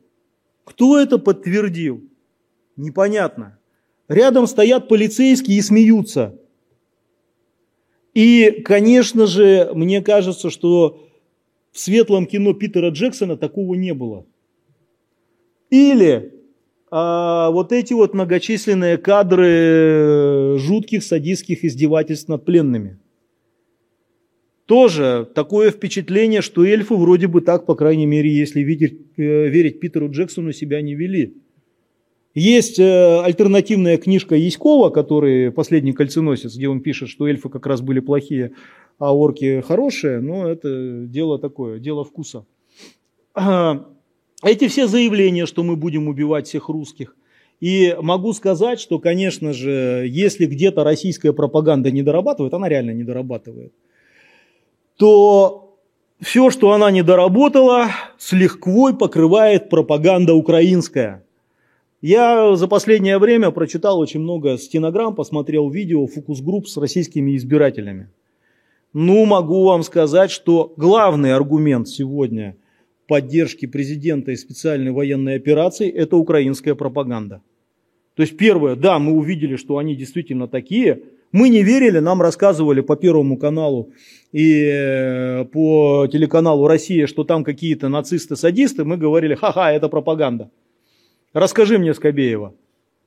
Speaker 2: Кто это подтвердил? Непонятно. Рядом стоят полицейские и смеются. И, конечно же, мне кажется, что в светлом кино Питера Джексона такого не было. Или а, вот эти вот многочисленные кадры жутких садистских издевательств над пленными – тоже такое впечатление, что эльфы вроде бы так, по крайней мере, если видеть, э, верить Питеру Джексону, себя не вели. Есть э, альтернативная книжка Яськова, который «Последний кольценосец», где он пишет, что эльфы как раз были плохие, а орки хорошие, но это дело такое, дело вкуса. эти все заявления, что мы будем убивать всех русских. И могу сказать, что, конечно же, если где-то российская пропаганда не дорабатывает, она реально не дорабатывает, то все, что она не доработала, с лихвой покрывает пропаганда украинская. Я за последнее время прочитал очень много стенограмм, посмотрел видео фокус-групп с российскими избирателями. Ну, могу вам сказать, что главный аргумент сегодня поддержки президента и специальной военной операции – это украинская пропаганда. То есть первое, да, мы увидели, что они действительно такие. Мы не верили, нам рассказывали по Первому каналу и э, по телеканалу «Россия», что там какие-то нацисты-садисты. Мы говорили, ха-ха, это пропаганда. Расскажи мне, Скобеева.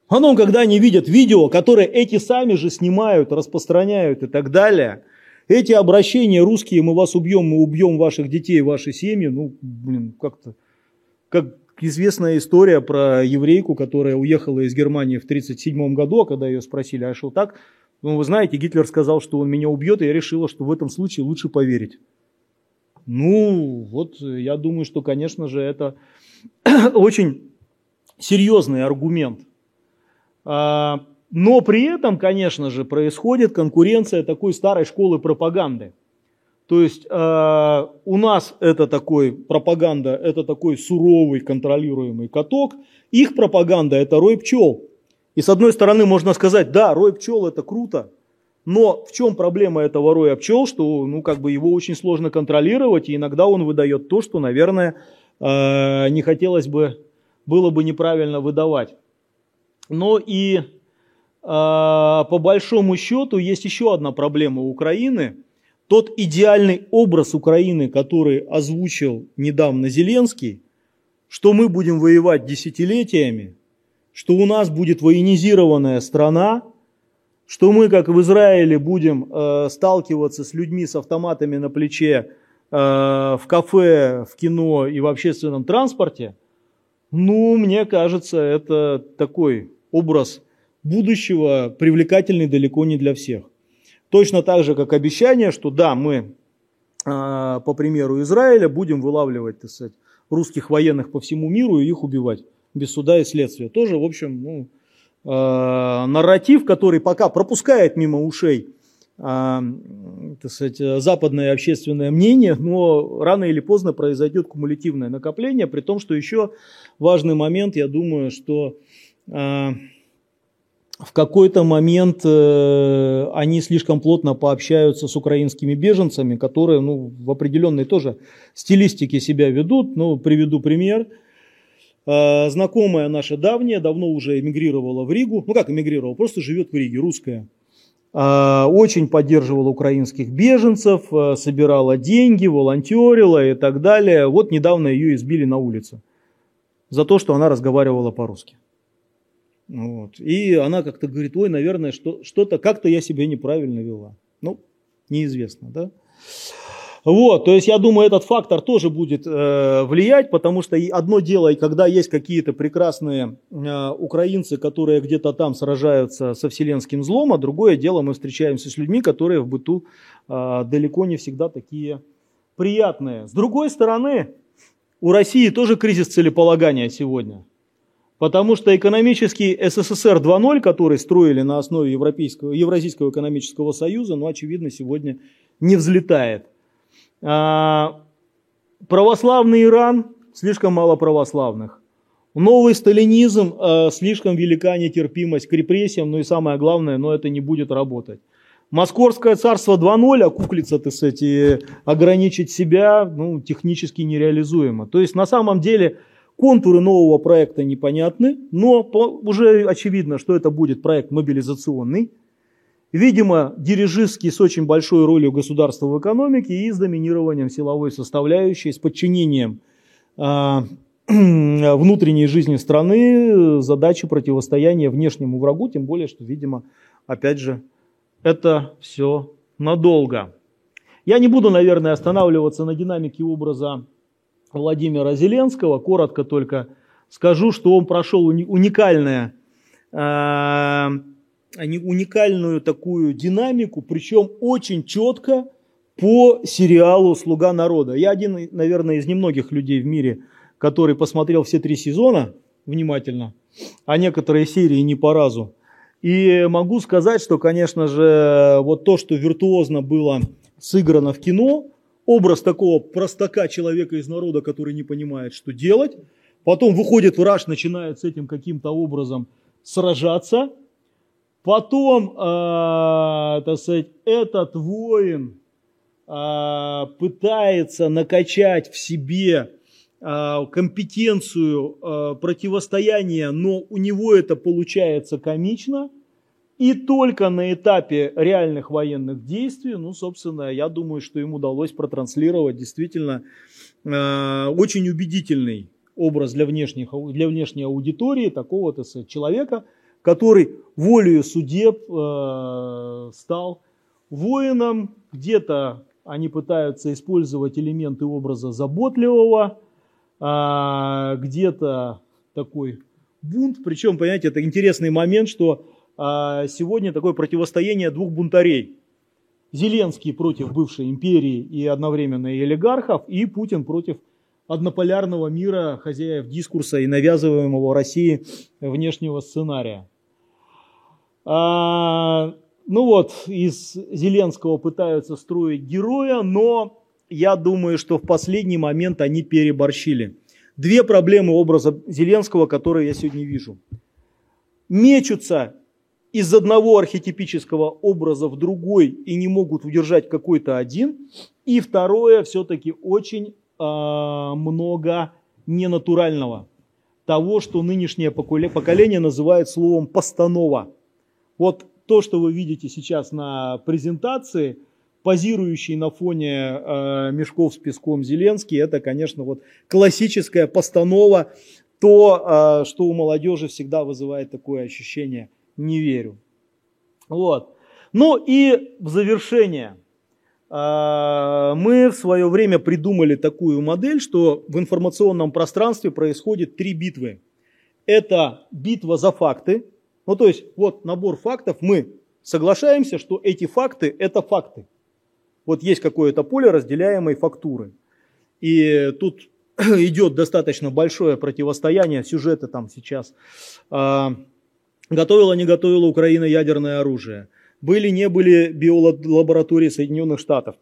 Speaker 2: Ну, когда они видят видео, которые эти сами же снимают, распространяют и так далее, эти обращения русские, мы вас убьем, мы убьем ваших детей, ваши семьи, ну, блин, как-то, как известная история про еврейку, которая уехала из Германии в 1937 году, а когда ее спросили, а что так? Ну, вы знаете, Гитлер сказал, что он меня убьет, и я решила, что в этом случае лучше поверить. Ну, вот я думаю, что, конечно же, это очень серьезный аргумент. А, но при этом, конечно же, происходит конкуренция такой старой школы пропаганды. То есть э, у нас это такой пропаганда, это такой суровый контролируемый каток. Их пропаганда это рой пчел. И с одной стороны можно сказать, да, рой пчел это круто, но в чем проблема этого роя пчел, что ну, как бы его очень сложно контролировать, и иногда он выдает то, что, наверное, э, не хотелось бы было бы неправильно выдавать. Но и э, по большому счету есть еще одна проблема Украины. Тот идеальный образ Украины, который озвучил недавно Зеленский, что мы будем воевать десятилетиями, что у нас будет военизированная страна, что мы, как в Израиле, будем э, сталкиваться с людьми с автоматами на плече э, в кафе, в кино и в общественном транспорте – ну, мне кажется, это такой образ будущего, привлекательный далеко не для всех. Точно так же, как обещание, что да, мы, а, по примеру Израиля, будем вылавливать, так сказать, русских военных по всему миру и их убивать без суда и следствия. Тоже, в общем, ну, э, нарратив, который пока пропускает мимо ушей а, так сказать, западное общественное мнение, но рано или поздно произойдет кумулятивное накопление, при том, что еще важный момент, я думаю, что а, в какой-то момент э, они слишком плотно пообщаются с украинскими беженцами, которые ну, в определенной тоже стилистике себя ведут. Ну, приведу пример. А, знакомая наша давняя давно уже эмигрировала в Ригу. Ну как эмигрировала, просто живет в Риге, русская. А, очень поддерживала украинских беженцев, а, собирала деньги, волонтерила и так далее. Вот недавно ее избили на улице за то, что она разговаривала по-русски. Вот. И она как-то говорит, ой, наверное, что, что-то, как-то я себя неправильно вела. Ну, неизвестно, да. Вот, то есть я думаю, этот фактор тоже будет э, влиять, потому что одно дело, когда есть какие-то прекрасные э, украинцы, которые где-то там сражаются со вселенским злом, а другое дело, мы встречаемся с людьми, которые в быту э, далеко не всегда такие приятные. С другой стороны, у России тоже кризис целеполагания сегодня. Потому что экономический СССР 2.0, который строили на основе Европейского, Евразийского экономического союза, ну, очевидно, сегодня не взлетает. А, православный Иран, слишком мало православных. Новый сталинизм, а, слишком велика нетерпимость к репрессиям, ну и самое главное, но это не будет работать. Московское царство 2.0, а куклица, так сказать, и ограничить себя ну, технически нереализуемо. То есть на самом деле контуры нового проекта непонятны, но уже очевидно, что это будет проект мобилизационный, Видимо, дирижистский с очень большой ролью государства в экономике и с доминированием силовой составляющей, с подчинением э, внутренней жизни страны задачи противостояния внешнему врагу, тем более, что, видимо, опять же, это все надолго. Я не буду, наверное, останавливаться на динамике образа Владимира Зеленского, коротко только скажу, что он прошел уникальное они уникальную такую динамику, причем очень четко по сериалу «Слуга народа». Я один, наверное, из немногих людей в мире, который посмотрел все три сезона внимательно, а некоторые серии не по разу. И могу сказать, что, конечно же, вот то, что виртуозно было сыграно в кино, образ такого простака человека из народа, который не понимает, что делать, потом выходит враж, начинает с этим каким-то образом сражаться, потом, э, так сказать, этот воин э, пытается накачать в себе э, компетенцию э, противостояния, но у него это получается комично – и только на этапе реальных военных действий, ну, собственно, я думаю, что им удалось протранслировать действительно очень убедительный образ для, внешних, для внешней аудитории такого то человека, который волею судеб э, стал воином. Где-то они пытаются использовать элементы образа заботливого, э, где-то такой бунт. Причем, понимаете, это интересный момент, что а, сегодня такое противостояние двух бунтарей. Зеленский против бывшей империи и одновременно и олигархов, и Путин против однополярного мира, хозяев дискурса и навязываемого России внешнего сценария. А, ну вот, из Зеленского пытаются строить героя, но я думаю, что в последний момент они переборщили. Две проблемы образа Зеленского, которые я сегодня вижу. Мечутся из одного архетипического образа в другой и не могут удержать какой-то один. И второе, все-таки очень э, много ненатурального. Того, что нынешнее поколение называет словом постанова. Вот то, что вы видите сейчас на презентации, позирующий на фоне э, мешков с песком Зеленский, это, конечно, вот классическая постанова, то, э, что у молодежи всегда вызывает такое ощущение – не верю. Вот. Ну и в завершение. А, мы в свое время придумали такую модель, что в информационном пространстве происходит три битвы. Это битва за факты. Ну то есть вот набор фактов, мы соглашаемся, что эти факты это факты. Вот есть какое-то поле разделяемой фактуры. И тут идет достаточно большое противостояние, сюжеты там сейчас а, Готовила, не готовила Украина ядерное оружие. Были, не были биолаборатории Соединенных Штатов.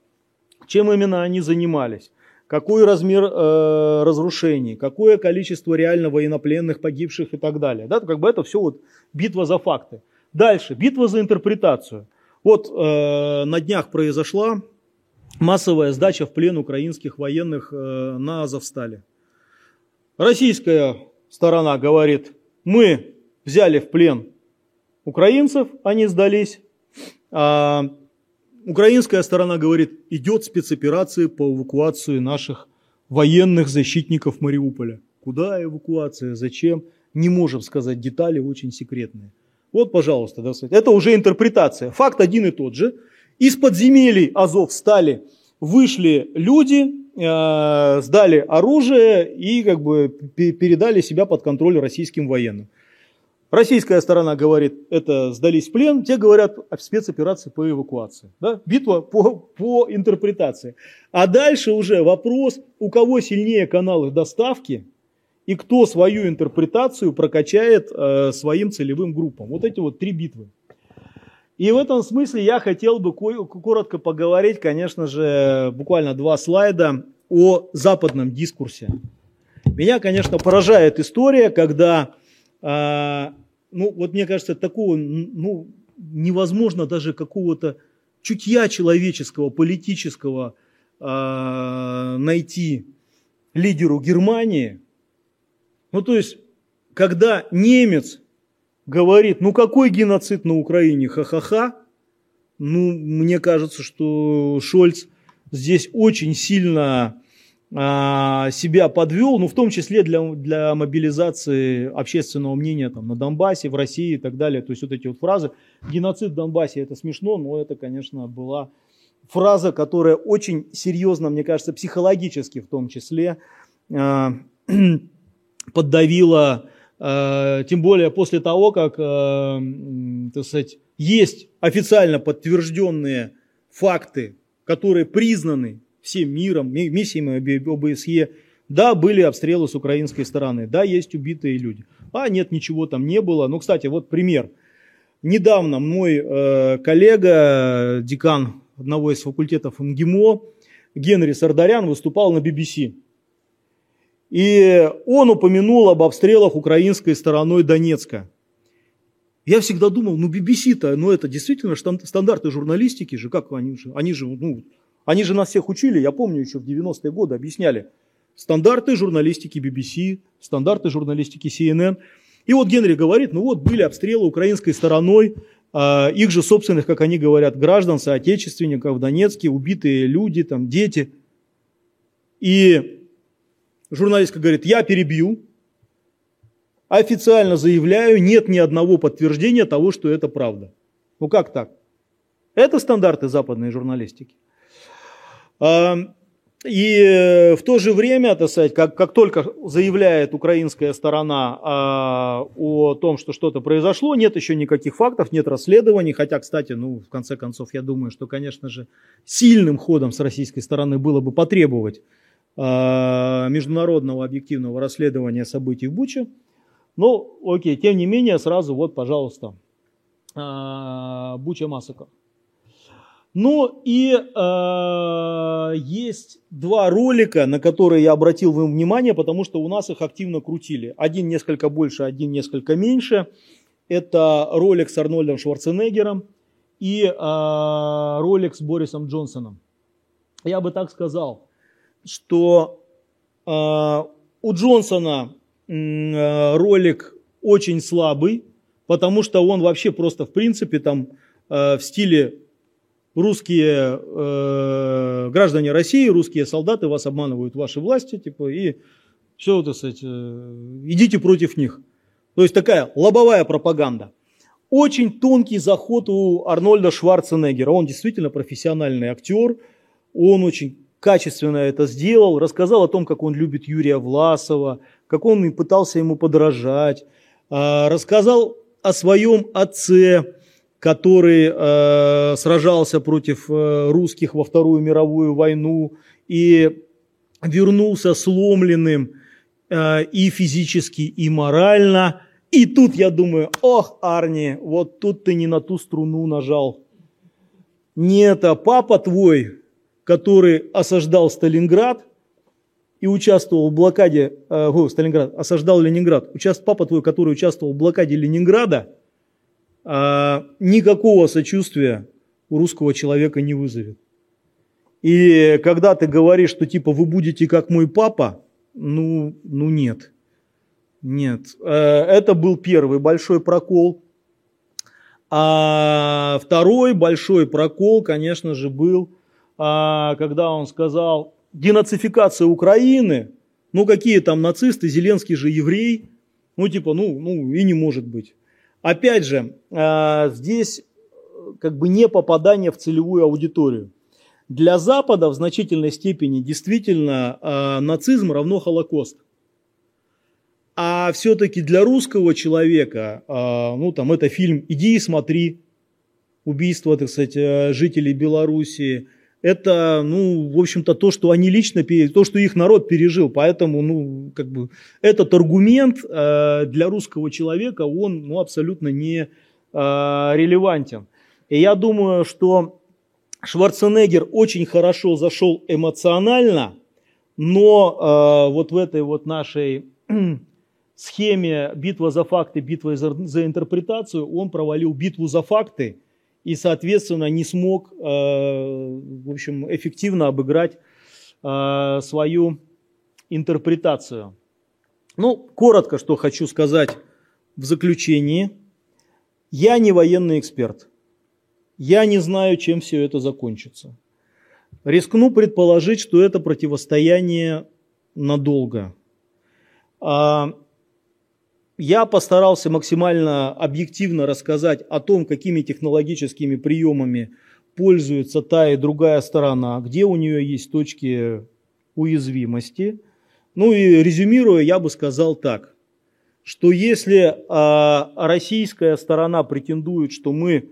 Speaker 2: Чем именно они занимались? Какой размер э, разрушений? Какое количество реально военнопленных, погибших и так далее? Да, как бы это все вот битва за факты. Дальше, битва за интерпретацию. Вот э, на днях произошла массовая сдача в плен украинских военных э, на Азовстале. Российская сторона говорит, мы взяли в плен украинцев, они сдались. А украинская сторона говорит, идет спецоперация по эвакуации наших военных защитников Мариуполя. Куда эвакуация, зачем, не можем сказать детали, очень секретные. Вот, пожалуйста, да, это уже интерпретация. Факт один и тот же. Из подземелий Азов стали, вышли люди, э, сдали оружие и как бы передали себя под контроль российским военным. Российская сторона говорит, это сдались в плен, те говорят о спецоперации по эвакуации. Да? Битва по, по интерпретации. А дальше уже вопрос, у кого сильнее каналы доставки и кто свою интерпретацию прокачает э, своим целевым группам. Вот эти вот три битвы. И в этом смысле я хотел бы коротко поговорить, конечно же, буквально два слайда о западном дискурсе. Меня, конечно, поражает история, когда а, ну, вот мне кажется, такого, ну, невозможно даже какого-то чутья человеческого, политического э, найти лидеру Германии. Ну, то есть, когда немец говорит, ну, какой геноцид на Украине, ха-ха-ха, ну, мне кажется, что Шольц здесь очень сильно а, себя подвел, ну, в том числе для, для мобилизации общественного мнения там, на Донбассе, в России и так далее. То есть вот эти вот фразы. Геноцид в Донбассе это смешно, но это, конечно, была фраза, которая очень серьезно, мне кажется, психологически в том числе э, поддавила, э, тем более после того, как, э, так сказать, есть официально подтвержденные факты, которые признаны всем миром, миссиями ОБСЕ Да, были обстрелы с украинской стороны, да, есть убитые люди. А нет, ничего там не было. Ну, кстати, вот пример. Недавно мой э, коллега, декан одного из факультетов МГИМО, Генри Сардарян, выступал на BBC. И он упомянул об обстрелах украинской стороной Донецка. Я всегда думал, ну BBC-то, ну это действительно стандарты журналистики же, как они же, они же, ну, они же нас всех учили, я помню еще в 90-е годы объясняли. Стандарты журналистики BBC, стандарты журналистики CNN. И вот Генри говорит, ну вот были обстрелы украинской стороной, э, их же собственных, как они говорят, граждан, соотечественников в Донецке, убитые люди, там дети. И журналистка говорит, я перебью, официально заявляю, нет ни одного подтверждения того, что это правда. Ну как так? Это стандарты западной журналистики. И в то же время, так сказать, как, как только заявляет украинская сторона а, о том, что что-то произошло, нет еще никаких фактов, нет расследований. Хотя, кстати, ну, в конце концов, я думаю, что, конечно же, сильным ходом с российской стороны было бы потребовать а, международного объективного расследования событий в Буче. Ну, окей, тем не менее, сразу вот, пожалуйста, а, Буча Массакр. Ну и э, есть два ролика, на которые я обратил вам внимание, потому что у нас их активно крутили. Один несколько больше, один несколько меньше. Это ролик с Арнольдом Шварценеггером и э, ролик с Борисом Джонсоном. Я бы так сказал, что э, у Джонсона э, ролик очень слабый, потому что он вообще просто в принципе там э, в стиле русские э, граждане России, русские солдаты вас обманывают ваши власти, типа, и все, так сказать, э, идите против них. То есть такая лобовая пропаганда. Очень тонкий заход у Арнольда Шварценеггера. Он действительно профессиональный актер. Он очень качественно это сделал. Рассказал о том, как он любит Юрия Власова, как он пытался ему подражать. Э, рассказал о своем отце, который э, сражался против э, русских во Вторую мировую войну и вернулся сломленным э, и физически, и морально. И тут я думаю, ох, Арни, вот тут ты не на ту струну нажал. Не это папа твой, который осаждал Сталинград и участвовал в блокаде, э, о, Сталинград, осаждал Ленинград. Участ, папа твой, который участвовал в блокаде Ленинграда – никакого сочувствия у русского человека не вызовет. И когда ты говоришь, что типа вы будете как мой папа, ну, ну нет. Нет. Э, это был первый большой прокол. А второй большой прокол, конечно же, был, а, когда он сказал, денацификация Украины, ну какие там нацисты, Зеленский же еврей, ну типа, ну, ну и не может быть. Опять же, а, здесь э, как бы не попадание в целевую аудиторию. Для Запада в значительной степени действительно а, нацизм равно Холокост. А все-таки для русского человека, а, ну там это фильм «Иди и смотри», убийство, так сказать, э, жителей Белоруссии, это, ну, в общем-то, то, что они лично, то, что их народ пережил. Поэтому, ну, как бы, этот аргумент э, для русского человека, он, ну, абсолютно не э, релевантен. И я думаю, что Шварценеггер очень хорошо зашел эмоционально, но э, вот в этой вот нашей схеме битва за факты, битва за, за интерпретацию, он провалил битву за факты – и, соответственно, не смог, э, в общем, эффективно обыграть э, свою интерпретацию. Ну, коротко, что хочу сказать в заключении. Я не военный эксперт. Я не знаю, чем все это закончится. Рискну предположить, что это противостояние надолго. Я постарался максимально объективно рассказать о том, какими технологическими приемами пользуется та и другая сторона, где у нее есть точки уязвимости. Ну и резюмируя, я бы сказал так, что если а, российская сторона претендует, что мы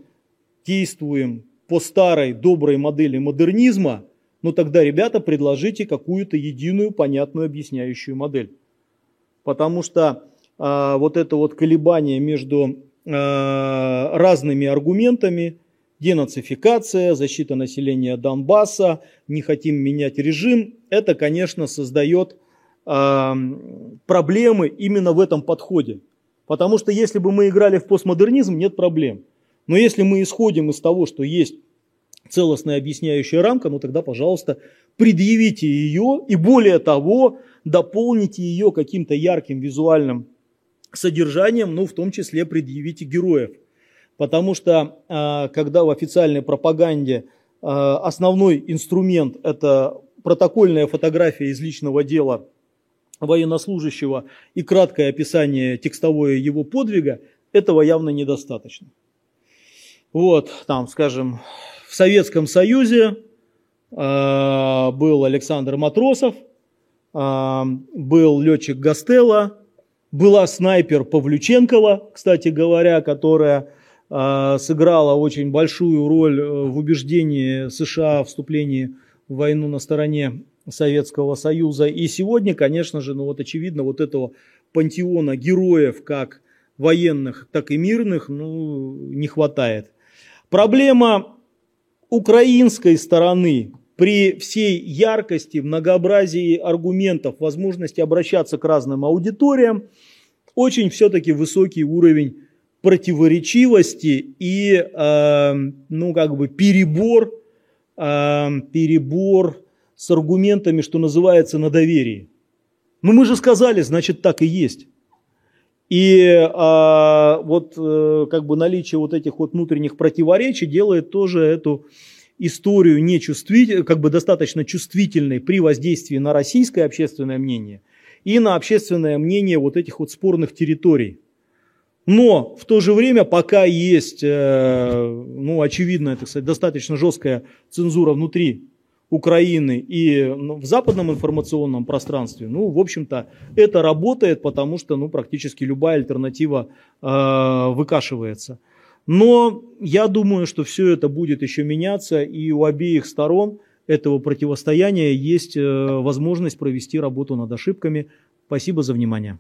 Speaker 2: действуем по старой доброй модели модернизма, ну тогда, ребята, предложите какую-то единую, понятную, объясняющую модель. Потому что а, вот это вот колебание между а, разными аргументами, денацификация, защита населения Донбасса, не хотим менять режим, это, конечно, создает а, проблемы именно в этом подходе. Потому что если бы мы играли в постмодернизм, нет проблем. Но если мы исходим из того, что есть целостная объясняющая рамка, ну тогда, пожалуйста, предъявите ее и более того, дополните ее каким-то ярким визуальным содержанием, ну в том числе предъявите героев. Потому что а, когда в официальной пропаганде а, основной инструмент это протокольная фотография из личного дела военнослужащего и краткое описание текстовое его подвига, этого явно недостаточно. Вот, там, скажем, в Советском Союзе э, был Александр Матросов, был летчик Гастелло, была снайпер Павлюченкова, кстати говоря, которая э, сыграла очень большую роль в убеждении США в вступлении в войну на стороне Советского Союза. И сегодня, конечно же, ну вот очевидно, вот этого пантеона героев, как военных, так и мирных, ну, не хватает. Проблема украинской стороны при всей яркости, многообразии аргументов, возможности обращаться к разным аудиториям, очень все-таки высокий уровень противоречивости и, э, ну, как бы перебор, э, перебор с аргументами, что называется, на доверии. Ну, мы же сказали, значит, так и есть. И а, вот а, как бы наличие вот этих вот внутренних противоречий делает тоже эту историю нечувствительной, как бы достаточно чувствительной при воздействии на российское общественное мнение и на общественное мнение вот этих вот спорных территорий. Но в то же время, пока есть, э, ну, очевидно, это, кстати, достаточно жесткая цензура внутри Украины и ну, в западном информационном пространстве, ну, в общем-то, это работает, потому что, ну, практически любая альтернатива э, выкашивается. Но я думаю, что все это будет еще меняться, и у обеих сторон этого противостояния есть э, возможность провести работу над ошибками. Спасибо за внимание.